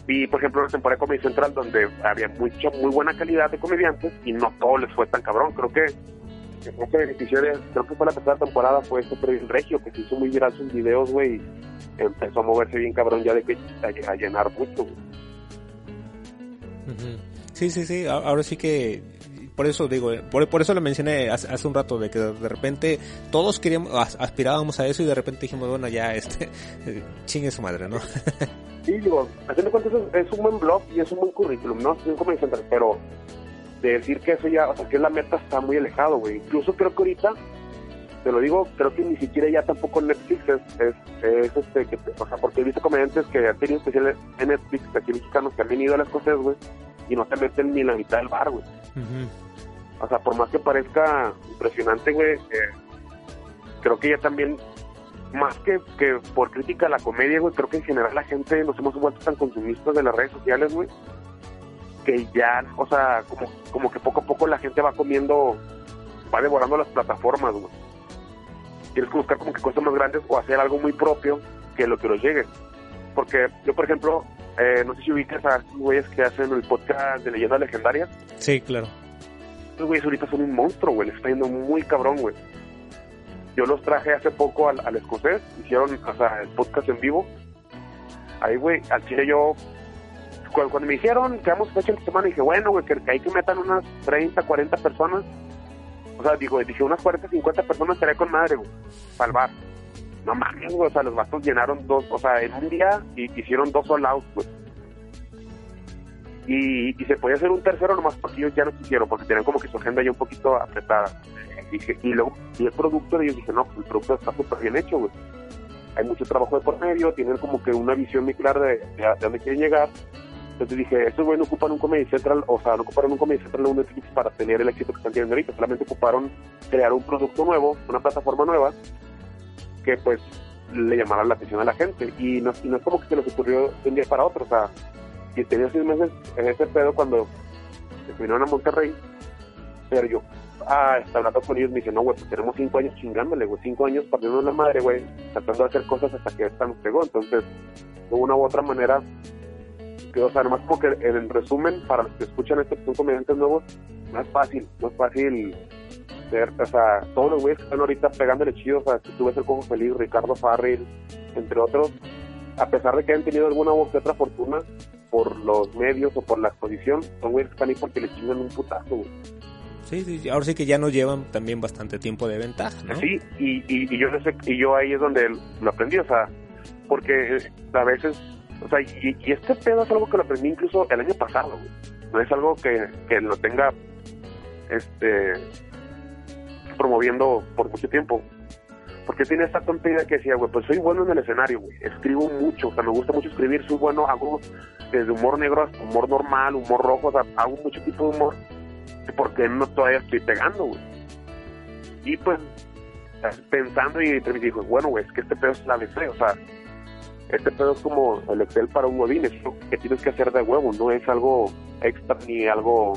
vi, por ejemplo, una temporada de Comedy Central donde había mucha, muy buena calidad de comediantes y no todo les fue tan cabrón. Creo que creo que benefició creo que fue la tercera temporada, fue Super Regio, que se hizo muy viral sus videos, güey, empezó a moverse bien cabrón ya de que a, llenar mucho, Sí, sí, sí, ahora sí que por eso digo, por, por eso lo mencioné hace, un rato, de que de repente todos queríamos, aspirábamos a eso y de repente dijimos, bueno, ya, este, chingue su madre, ¿no? sí, digo, haciendo cuentas es, un buen blog y es un buen currículum, ¿no? Es un pero de decir que eso ya, o sea, que la meta está muy alejado, güey. Incluso creo que ahorita, te lo digo, creo que ni siquiera ya tampoco Netflix es, es, este, que, o sea, porque he visto comediantes que han tenido especiales en Netflix, aquí mexicanos que han venido a las cosas, güey, y no te meten ni la mitad del bar, güey. O sea, por más que parezca impresionante, güey, eh, creo que ya también, más que, que por crítica a la comedia, güey, creo que en general la gente nos hemos vuelto tan consumistas de las redes sociales, güey, que ya, o sea, como, como que poco a poco la gente va comiendo, va devorando las plataformas, güey. Tienes que buscar como que cosas más grandes o hacer algo muy propio que lo que nos llegue. Porque yo, por ejemplo, eh, no sé si ubicas a estos güeyes que hacen el podcast de leyendas legendarias. Sí, claro. Estos güeyes ahorita son un monstruo, güey. Les está yendo muy cabrón, güey. Yo los traje hace poco al, al escocés. Hicieron, o sea, el podcast en vivo. Ahí, güey, al chile yo cuando, me dijeron que vamos fecha en semana, dije, bueno, güey, que, hay que metan unas 30, 40 personas. O sea, digo, dije, unas 40, 50 personas estaría con madre, güey, salvar. No mames, güey, o sea, los vatos llenaron dos, o sea, en un día y hicieron dos all out, güey. Y, y, se podía hacer un tercero nomás porque ellos ya no quisieron, porque tenían como que su agenda ya un poquito apretada. Y, dije, y luego, y el producto de ellos, dije, no, pues el producto está súper bien hecho, güey. Hay mucho trabajo de por medio, tienen como que una visión muy clara de, de a dónde quieren llegar entonces dije, estos güeyes no ocupan un Comedy Central, o sea, no ocuparon un Comedy Central un Netflix para tener el éxito que están teniendo ahorita, solamente ocuparon crear un producto nuevo, una plataforma nueva, que pues le llamara la atención a la gente. Y no, no es como que se les ocurrió de un día para otro, o sea, y tenía seis meses en ese pedo cuando se vinieron a Monterrey, pero yo, ah, está hablando con ellos, me dice, no, güey, pues tenemos cinco años chingándole, güey, cinco años partiendo la madre, güey, tratando de hacer cosas hasta que esta nos pegó. Entonces, de una u otra manera, o sea, nomás como que en resumen, para los que escuchan esto, que son comediantes nuevos, no es fácil, no es fácil ser, o sea, todos los güeyes que están ahorita pegándole chido, o sea, que tú ves el Cojo Feliz, Ricardo Farrell, entre otros, a pesar de que han tenido alguna u otra fortuna por los medios o por la exposición, son güeyes que están ahí porque les chingan un putazo, güey. Sí, sí, ahora sí que ya nos llevan también bastante tiempo de ventaja. Sí, y, y, y yo, y yo ahí es donde lo aprendí, o sea, porque a veces o sea, y, este pedo es algo que lo aprendí incluso el año pasado, No es algo que, que lo tenga este promoviendo por mucho tiempo. Porque tiene esta tontería que decía, güey, pues soy bueno en el escenario, güey. Escribo mucho, o sea, me gusta mucho escribir, soy bueno, hago desde humor negro hasta humor normal, humor rojo, hago mucho tipo de humor. ¿Por qué no todavía estoy pegando, güey? Y pues, pensando y entre mis hijos, bueno, güey, es que este pedo es la ABC, o sea, este pedo es como el Excel para un godín, es lo que tienes que hacer de huevo, no es algo extra ni algo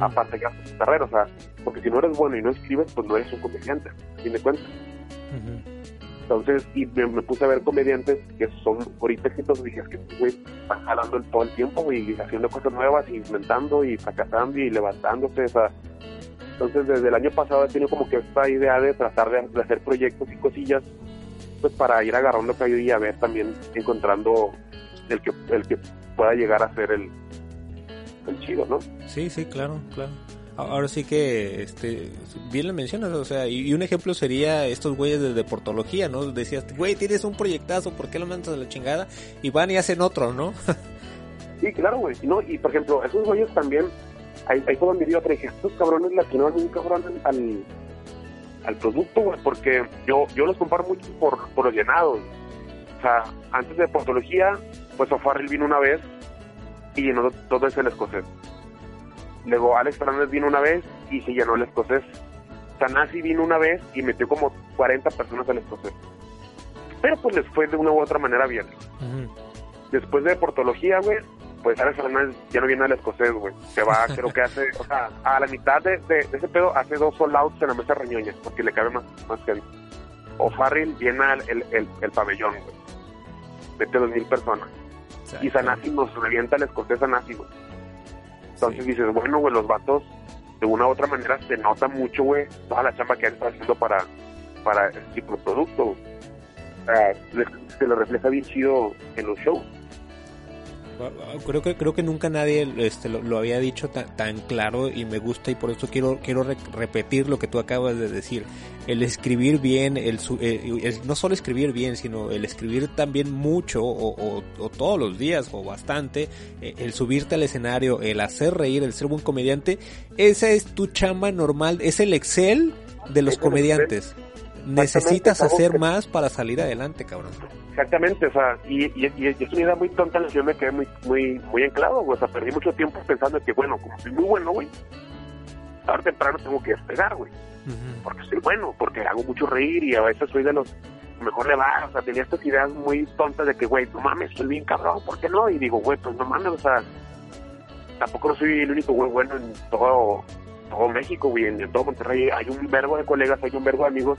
aparte que haces tu carrera, o sea, porque si no eres bueno y no escribes, pues no eres un comediante, a fin de cuentas. Entonces, y me, puse a ver comediantes que son ahorita exitosos y dije, es que güey están jalando todo el tiempo y haciendo cosas nuevas, y inventando y fracasando y levantándose, o sea, entonces desde el año pasado he tenido como que esta idea de tratar de hacer proyectos y cosillas pues para ir agarrando callo y a ver también encontrando el que el que pueda llegar a ser el, el chido, ¿no? Sí, sí, claro, claro. Ahora sí que, este, bien lo mencionas, o sea, y, un ejemplo sería estos güeyes de deportología, ¿no? Decías, güey, tienes un proyectazo, ¿por qué lo mandas a la chingada? Y van y hacen otro, ¿no? sí, claro, güey, ¿no? Y por ejemplo, esos güeyes también ahí, ahí fue donde yo estos cabrones latinaron un cabrón al, al producto, güey, porque yo, yo los comparo mucho por, por los llenados. O sea, antes de Portología, pues O'Farrell vino una vez y llenó dos veces el escocés. Luego Alex Fernández vino una vez y se llenó el escocés. Sanasi vino una vez y metió como 40 personas al escocés. Pero pues les fue de una u otra manera bien. Después de Portología, güey, pues Alex Fernández ya no viene al escocés, güey. Se va, creo que hace, o sea, a la mitad de, de, ese pedo hace dos sold outs en la mesa reñoña, porque le cabe más, más que O Farrell viene al el, el, el pabellón, güey. Mete dos mil personas. Y Sanasi nos revienta el escocés Sanasi, güey. Entonces dices, bueno, güey, los vatos, de una u otra manera, se nota mucho, güey, toda la chamba que han estado haciendo para, para ese tipo de producto. Se lo refleja bien chido en los shows. Creo que creo que nunca nadie este, lo, había dicho tan, tan, claro y me gusta y por eso quiero quiero repetir lo que tú acabas de decir. El escribir bien, el, el, no solo escribir bien, sino el escribir también mucho o, o, todos los días o bastante, eh, el subirte al escenario, el hacer reír, el ser buen comediante, esa es tu chamba normal, es el Excel de los comediantes. Necesitas hacer más para salir adelante, cabrón. Exactamente, o sea, y, y, y, es una idea muy tonta, yo me quedé muy, muy, muy anclado, güey, o sea, perdí mucho tiempo pensando que, bueno, como soy muy bueno, güey, tarde o temprano tengo que despegar, güey, porque soy bueno, porque hago mucho reír y a veces soy de los mejor le va, o sea, tenía estas ideas muy tontas de que, güey, no mames, soy bien cabrón, ¿por qué no? Y digo, güey, pues no mames, o sea, tampoco soy el único güey bueno en todo, todo México, güey, en, en todo Monterrey hay un verbo de colegas, hay un verbo de amigos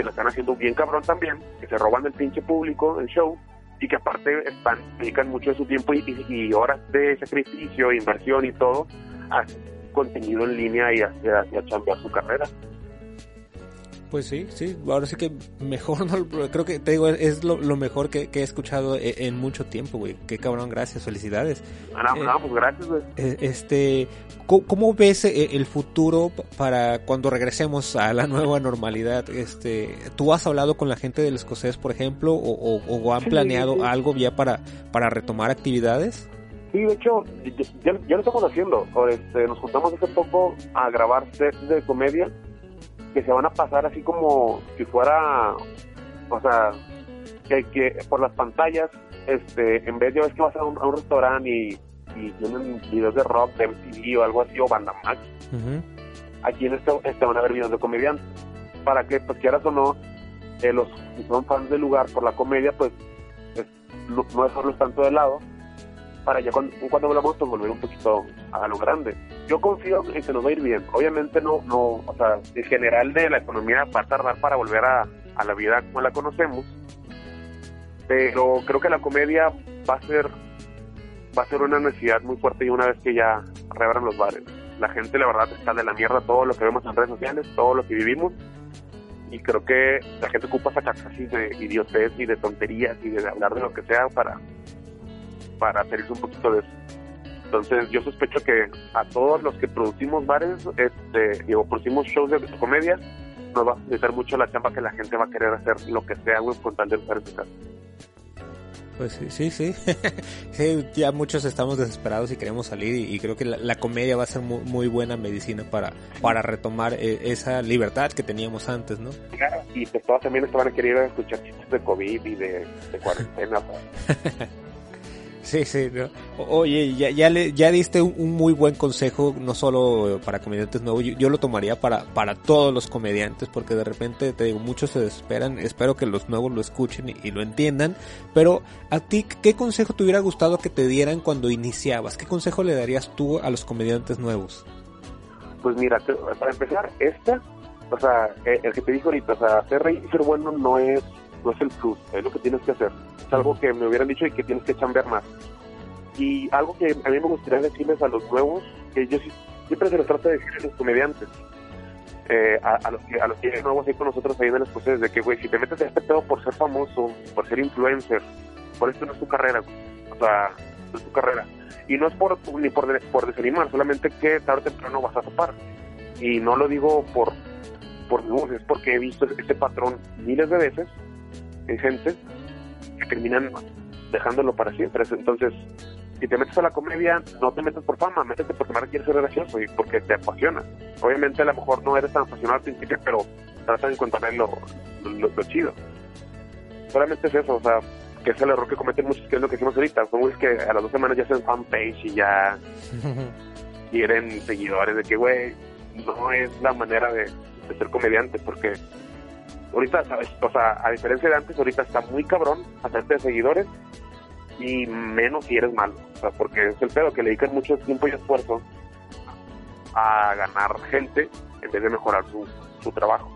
que lo están haciendo bien cabrón también, que se roban del pinche público, el show, y que aparte están, dedican mucho de su tiempo y, horas de sacrificio, inversión y todo a contenido en línea y a, y a chambear su carrera. Pues sí, sí, ahora sí que mejor no, creo que te digo, es lo, mejor que, he escuchado e, en, mucho tiempo, güey. Qué cabrón, gracias, felicidades. Ah, no, eh, pues gracias, güey. Eh, este, ¿cómo, ves eh, el futuro para cuando regresemos a la nueva normalidad? Este, ¿tú has hablado con la gente del escocés, por ejemplo, o, han planeado algo ya para, para retomar actividades? Sí, de hecho, ya, lo estamos haciendo. Este, nos juntamos hace poco a grabar sets de comedia que se van a pasar así como si fuera, o sea, que, que por las pantallas, este, en vez de ves que vas a un, a un restaurante y, y, tienen videos de rock, de MTV o algo así, o Banda Max, aquí en este, este, van a ver videos de comediantes. Para que, pues quieras o no, eh, los que son fans del lugar por la comedia, pues no, no dejarlos tanto de lado, para ya cuando, cuando volvamos pues volver un poquito a lo grande. Yo confío en que nos va a ir bien. Obviamente no, no, o sea, en general de la economía va a tardar para volver a, a la vida como la conocemos, pero creo que la comedia va a ser va a ser una necesidad muy fuerte y una vez que ya reabran los bares. La gente la verdad está de la mierda todo lo que vemos en redes sociales, todo lo que vivimos y creo que la gente ocupa sacarse así de idiotez y de tonterías y de hablar de lo que sea para para hacerse un poquito de eso. Entonces yo sospecho que a todos los que producimos bares, este, digo, producimos shows de comedia, nos va a necesitar mucho la chamba que la gente va a querer hacer lo que sea, güey, con tal de usar su casa. Pues sí, sí, sí. ya muchos estamos desesperados y queremos salir y, creo que la, comedia va a ser muy, buena medicina para, para retomar eh, esa libertad que teníamos antes, ¿no? Claro, y pues todos también estaban querer escuchar chistes de COVID y de, de cuarentena. Sí, sí, Oye, ya, ya, le, ya diste un, muy buen consejo, no solo para comediantes nuevos, yo, lo tomaría para, para todos los comediantes, porque de repente, te digo, muchos se desesperan, espero que los nuevos lo escuchen y, lo entiendan, pero a ti, ¿qué consejo te hubiera gustado que te dieran cuando iniciabas? ¿Qué consejo le darías tú a los comediantes nuevos? Pues mira, para empezar, esta, o sea, eh, el que te dijo ahorita, o sea, ser rey ser bueno no es no es el plus, es lo que tienes que hacer. Es algo que me hubieran dicho y que tienes que chambear más. Y algo que a mí me gustaría decirles a los nuevos, que yo siempre se los trata de decir a los comediantes, eh, a, los que, a los que nuevos ahí con nosotros ahí en las cosas, de que, güey, si te metes en este pedo por ser famoso, por ser influencer, por esto no es tu carrera, o sea, no es tu carrera. Y no es por ni por, por desanimar, solamente que tarde o temprano vas a topar. Y no lo digo por por es porque he visto este patrón miles de veces en gente que terminan dejándolo para siempre. Entonces, si te metes a la comedia, no te metes por fama, métete porque más quieres ser gracioso y porque te apasiona. Obviamente a lo mejor no eres tan apasionado al principio, pero trata de encontrar lo, lo, chido. Solamente es eso, o sea, que es el error que cometen muchos, que es lo que hicimos ahorita. Son que a las dos semanas ya hacen fanpage y ya quieren seguidores, de que, güey, no es la manera de, de ser comediante, porque ahorita, ¿sabes? O sea, a diferencia de antes, ahorita está muy cabrón hacerte seguidores y menos si eres malo. O sea, porque es el pedo que le dedican mucho tiempo y esfuerzo a ganar gente en vez de mejorar su, su trabajo.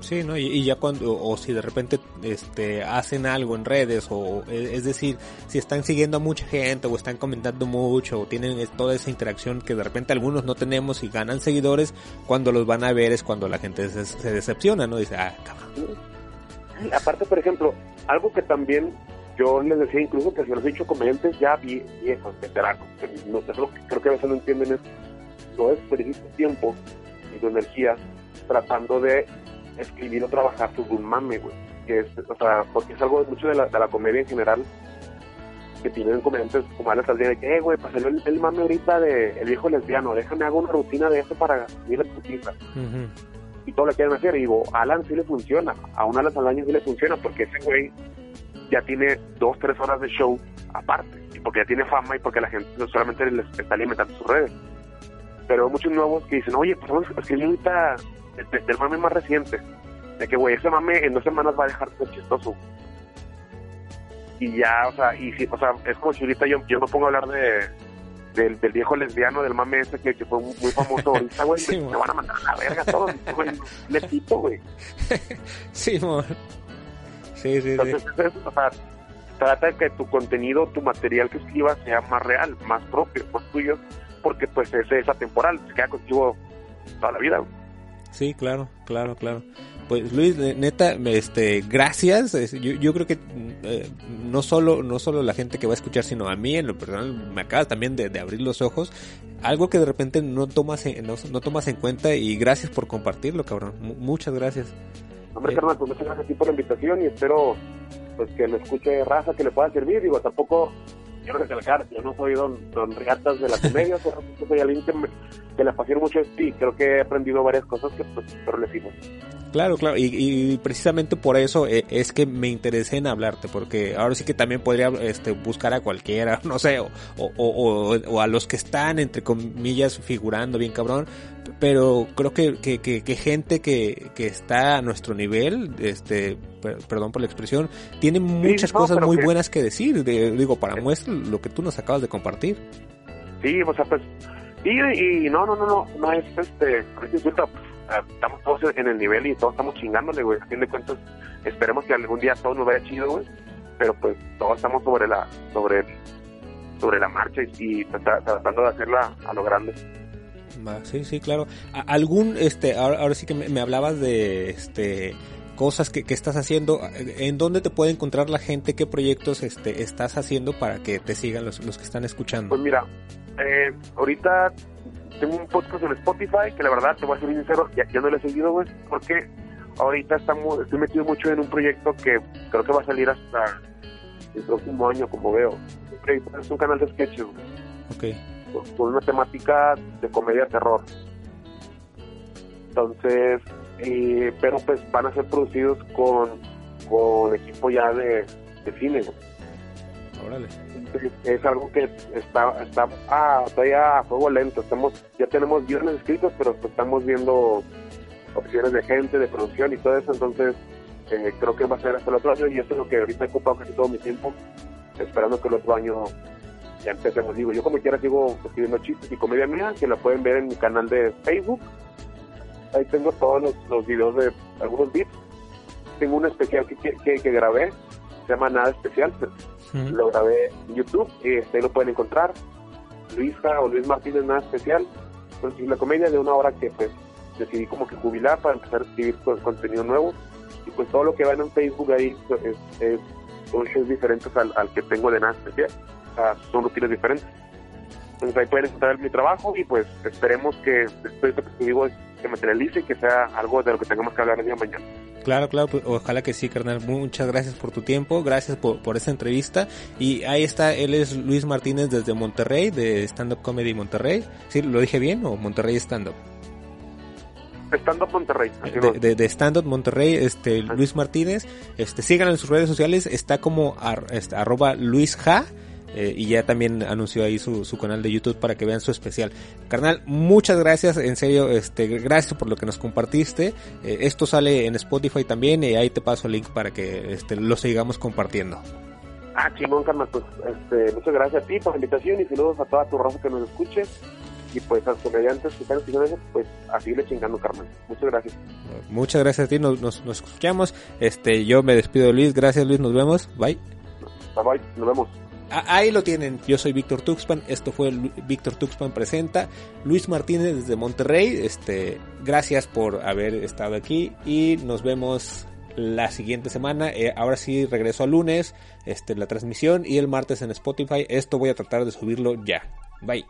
Sí, ¿no? Y, ya cuando, o, si de repente este, hacen algo en redes, o e, es decir, si están siguiendo a mucha gente, o están comentando mucho, o tienen toda esa interacción que de repente algunos no tenemos y ganan seguidores, cuando los van a ver es cuando la gente se, decepciona, ¿no? Dice, ah, cabrón. aparte, por ejemplo, algo que también yo les decía incluso que si los he dicho comediantes ya viejos, veteranos, no, creo que a veces no entienden es, no desperdicias tiempo y tu energía tratando de escribir o trabajar sobre un mame, güey. Que es, o sea, porque es algo mucho de la, de la comedia en general que tienen comediantes como Alex Aldea de que, eh, güey, pasó el, el, mame ahorita de el viejo lesbiano, déjame hago una rutina de eso para ir a tu Y todo lo quieren hacer. Y digo, Alan sí le funciona, a un Alan Saldaña sí le funciona, porque ese güey ya tiene dos, tres horas de show aparte, y porque ya tiene fama y porque la gente solamente les está alimentando sus redes. Pero hay muchos nuevos que dicen, oye, pues vamos a escribir ahorita del mame más reciente, de que, güey, ese mame en dos semanas va a dejar de ser chistoso. Y ya, o sea, y si, o sea, es como si ahorita yo, yo me pongo a hablar de, del, del, viejo lesbiano del mame ese que, que fue muy famoso ahorita, güey, me, van a mandar a la verga todos, güey, le güey. Sí, amor. Sí, sí, Entonces, o sea, trata de que tu contenido, tu material que escribas sea más real, más propio, más tuyo, porque pues ese es atemporal, se queda contigo toda la vida. Sí, claro, claro, claro. Pues Luis, neta, este, gracias. Yo, yo creo que eh, no solo no solo la gente que va a escuchar, sino a mí en lo personal me acaba también de, abrir los ojos. Algo que de repente no tomas en, no, tomas en cuenta y gracias por compartirlo, cabrón. muchas gracias. Hombre, eh, pues muchas gracias a ti por la invitación y espero pues que me escuche raza que le pueda servir. Digo, tampoco quiero recalcar, yo no soy don, don Riatas de la comedia, pero soy alguien que, me, que le apasiona mucho esto y creo que he aprendido varias cosas que pues, pero le sigo. Claro, claro, y, precisamente por eso eh, es que me interesé en hablarte, porque ahora sí que también podría este, buscar a cualquiera, no sé, o, o, o, a los que están, entre comillas, figurando bien cabrón, pero creo que, que, que, gente que, que está a nuestro nivel, este, perdón por la expresión, tiene muchas cosas muy buenas que decir, digo, para muestra lo que tú nos acabas de compartir. Sí, o sea, pues, y, y no, no, no, no, no es este, estamos todos en el nivel y todos estamos chingándole, güey. A fin de cuentas, esperemos que algún día todo nos vaya chido, güey. Pero pues todos estamos sobre la, sobre, sobre la marcha y, tratando de hacerla a lo grande. Sí, sí, claro. ¿Algún, este, ahora, sí que me, hablabas de, este, cosas que, que, estás haciendo, ¿en dónde te puede encontrar la gente? ¿Qué proyectos este, estás haciendo para que te sigan los, los que están escuchando? Pues mira, eh, ahorita tengo un podcast en Spotify que la verdad, te voy a ser sincero, ya, no lo he seguido, güey, porque ahorita estamos, estoy metido mucho en un proyecto que creo que va a salir hasta el próximo año, como veo. Es un canal de sketches, güey. Con, una temática de comedia terror. Entonces, eh, pero pues van a ser producidos con, con equipo ya de, de cine, Órale es algo que está, está ah, todavía a fuego lento. Estamos, ya tenemos guiones escritos, pero pues estamos viendo opciones de gente, de producción y todo eso. Entonces, eh, creo que va a ser hasta el otro año y eso es lo que ahorita he ocupado casi todo mi tiempo, esperando que el otro año ya empecemos. Digo, yo como quiera sigo escribiendo chistes y comedia mía, que la pueden ver en mi canal de Facebook. Ahí tengo todos los, los videos de algunos beats. Tengo un especial que, que, que grabé, se llama Nada Especial, lo grabé en YouTube, y este, lo pueden encontrar. Luisa o Luis Martínez, nada especial. Pues la comedia de una hora que pues decidí como que jubilar para empezar a escribir contenido nuevo. Y pues todo lo que van en Facebook ahí pues, es, son shows diferentes al, que tengo de nada especial. Sea, son rutinas diferentes. Entonces ahí pueden encontrar mi trabajo y pues esperemos que de que digo que materialice y que sea algo de lo que tengamos que hablar el día de mañana. Claro, claro, pues, ojalá que sí, carnal. Muchas gracias por tu tiempo, gracias por, por esta entrevista. Y ahí está, él es Luis Martínez desde Monterrey, de Stand Up Comedy Monterrey. ¿Sí? ¿Lo dije bien o Monterrey Stand Up? Stand Up Monterrey. De, de, Stand Up Monterrey, este, Luis Martínez. Este, síganlo en sus redes sociales, está como este, arroba Luis Ja eh, y ya también anunció ahí su, su, canal de YouTube para que vean su especial. Carnal, muchas gracias, en serio, este, gracias por lo que nos compartiste. Eh, esto sale en Spotify también y ahí te paso el link para que este, lo sigamos compartiendo. Ah, chingón, carnal, pues este, muchas gracias a ti por la invitación y saludos a toda tu raza que nos escuche. Y pues a los comediantes que están escuchando pues a seguirle chingando, Carmen. Muchas gracias. Muchas gracias a ti, nos, nos, nos escuchamos. Este, yo me despido de Luis, gracias Luis, nos vemos. Bye. Bye bye, nos vemos. Ahí lo tienen. Yo soy Víctor Tuxpan. Esto fue Víctor Tuxpan presenta. Luis Martínez desde Monterrey. Este, gracias por haber estado aquí y nos vemos la siguiente semana. Eh, ahora sí regreso al lunes, este, la transmisión y el martes en Spotify. Esto voy a tratar de subirlo ya. Bye.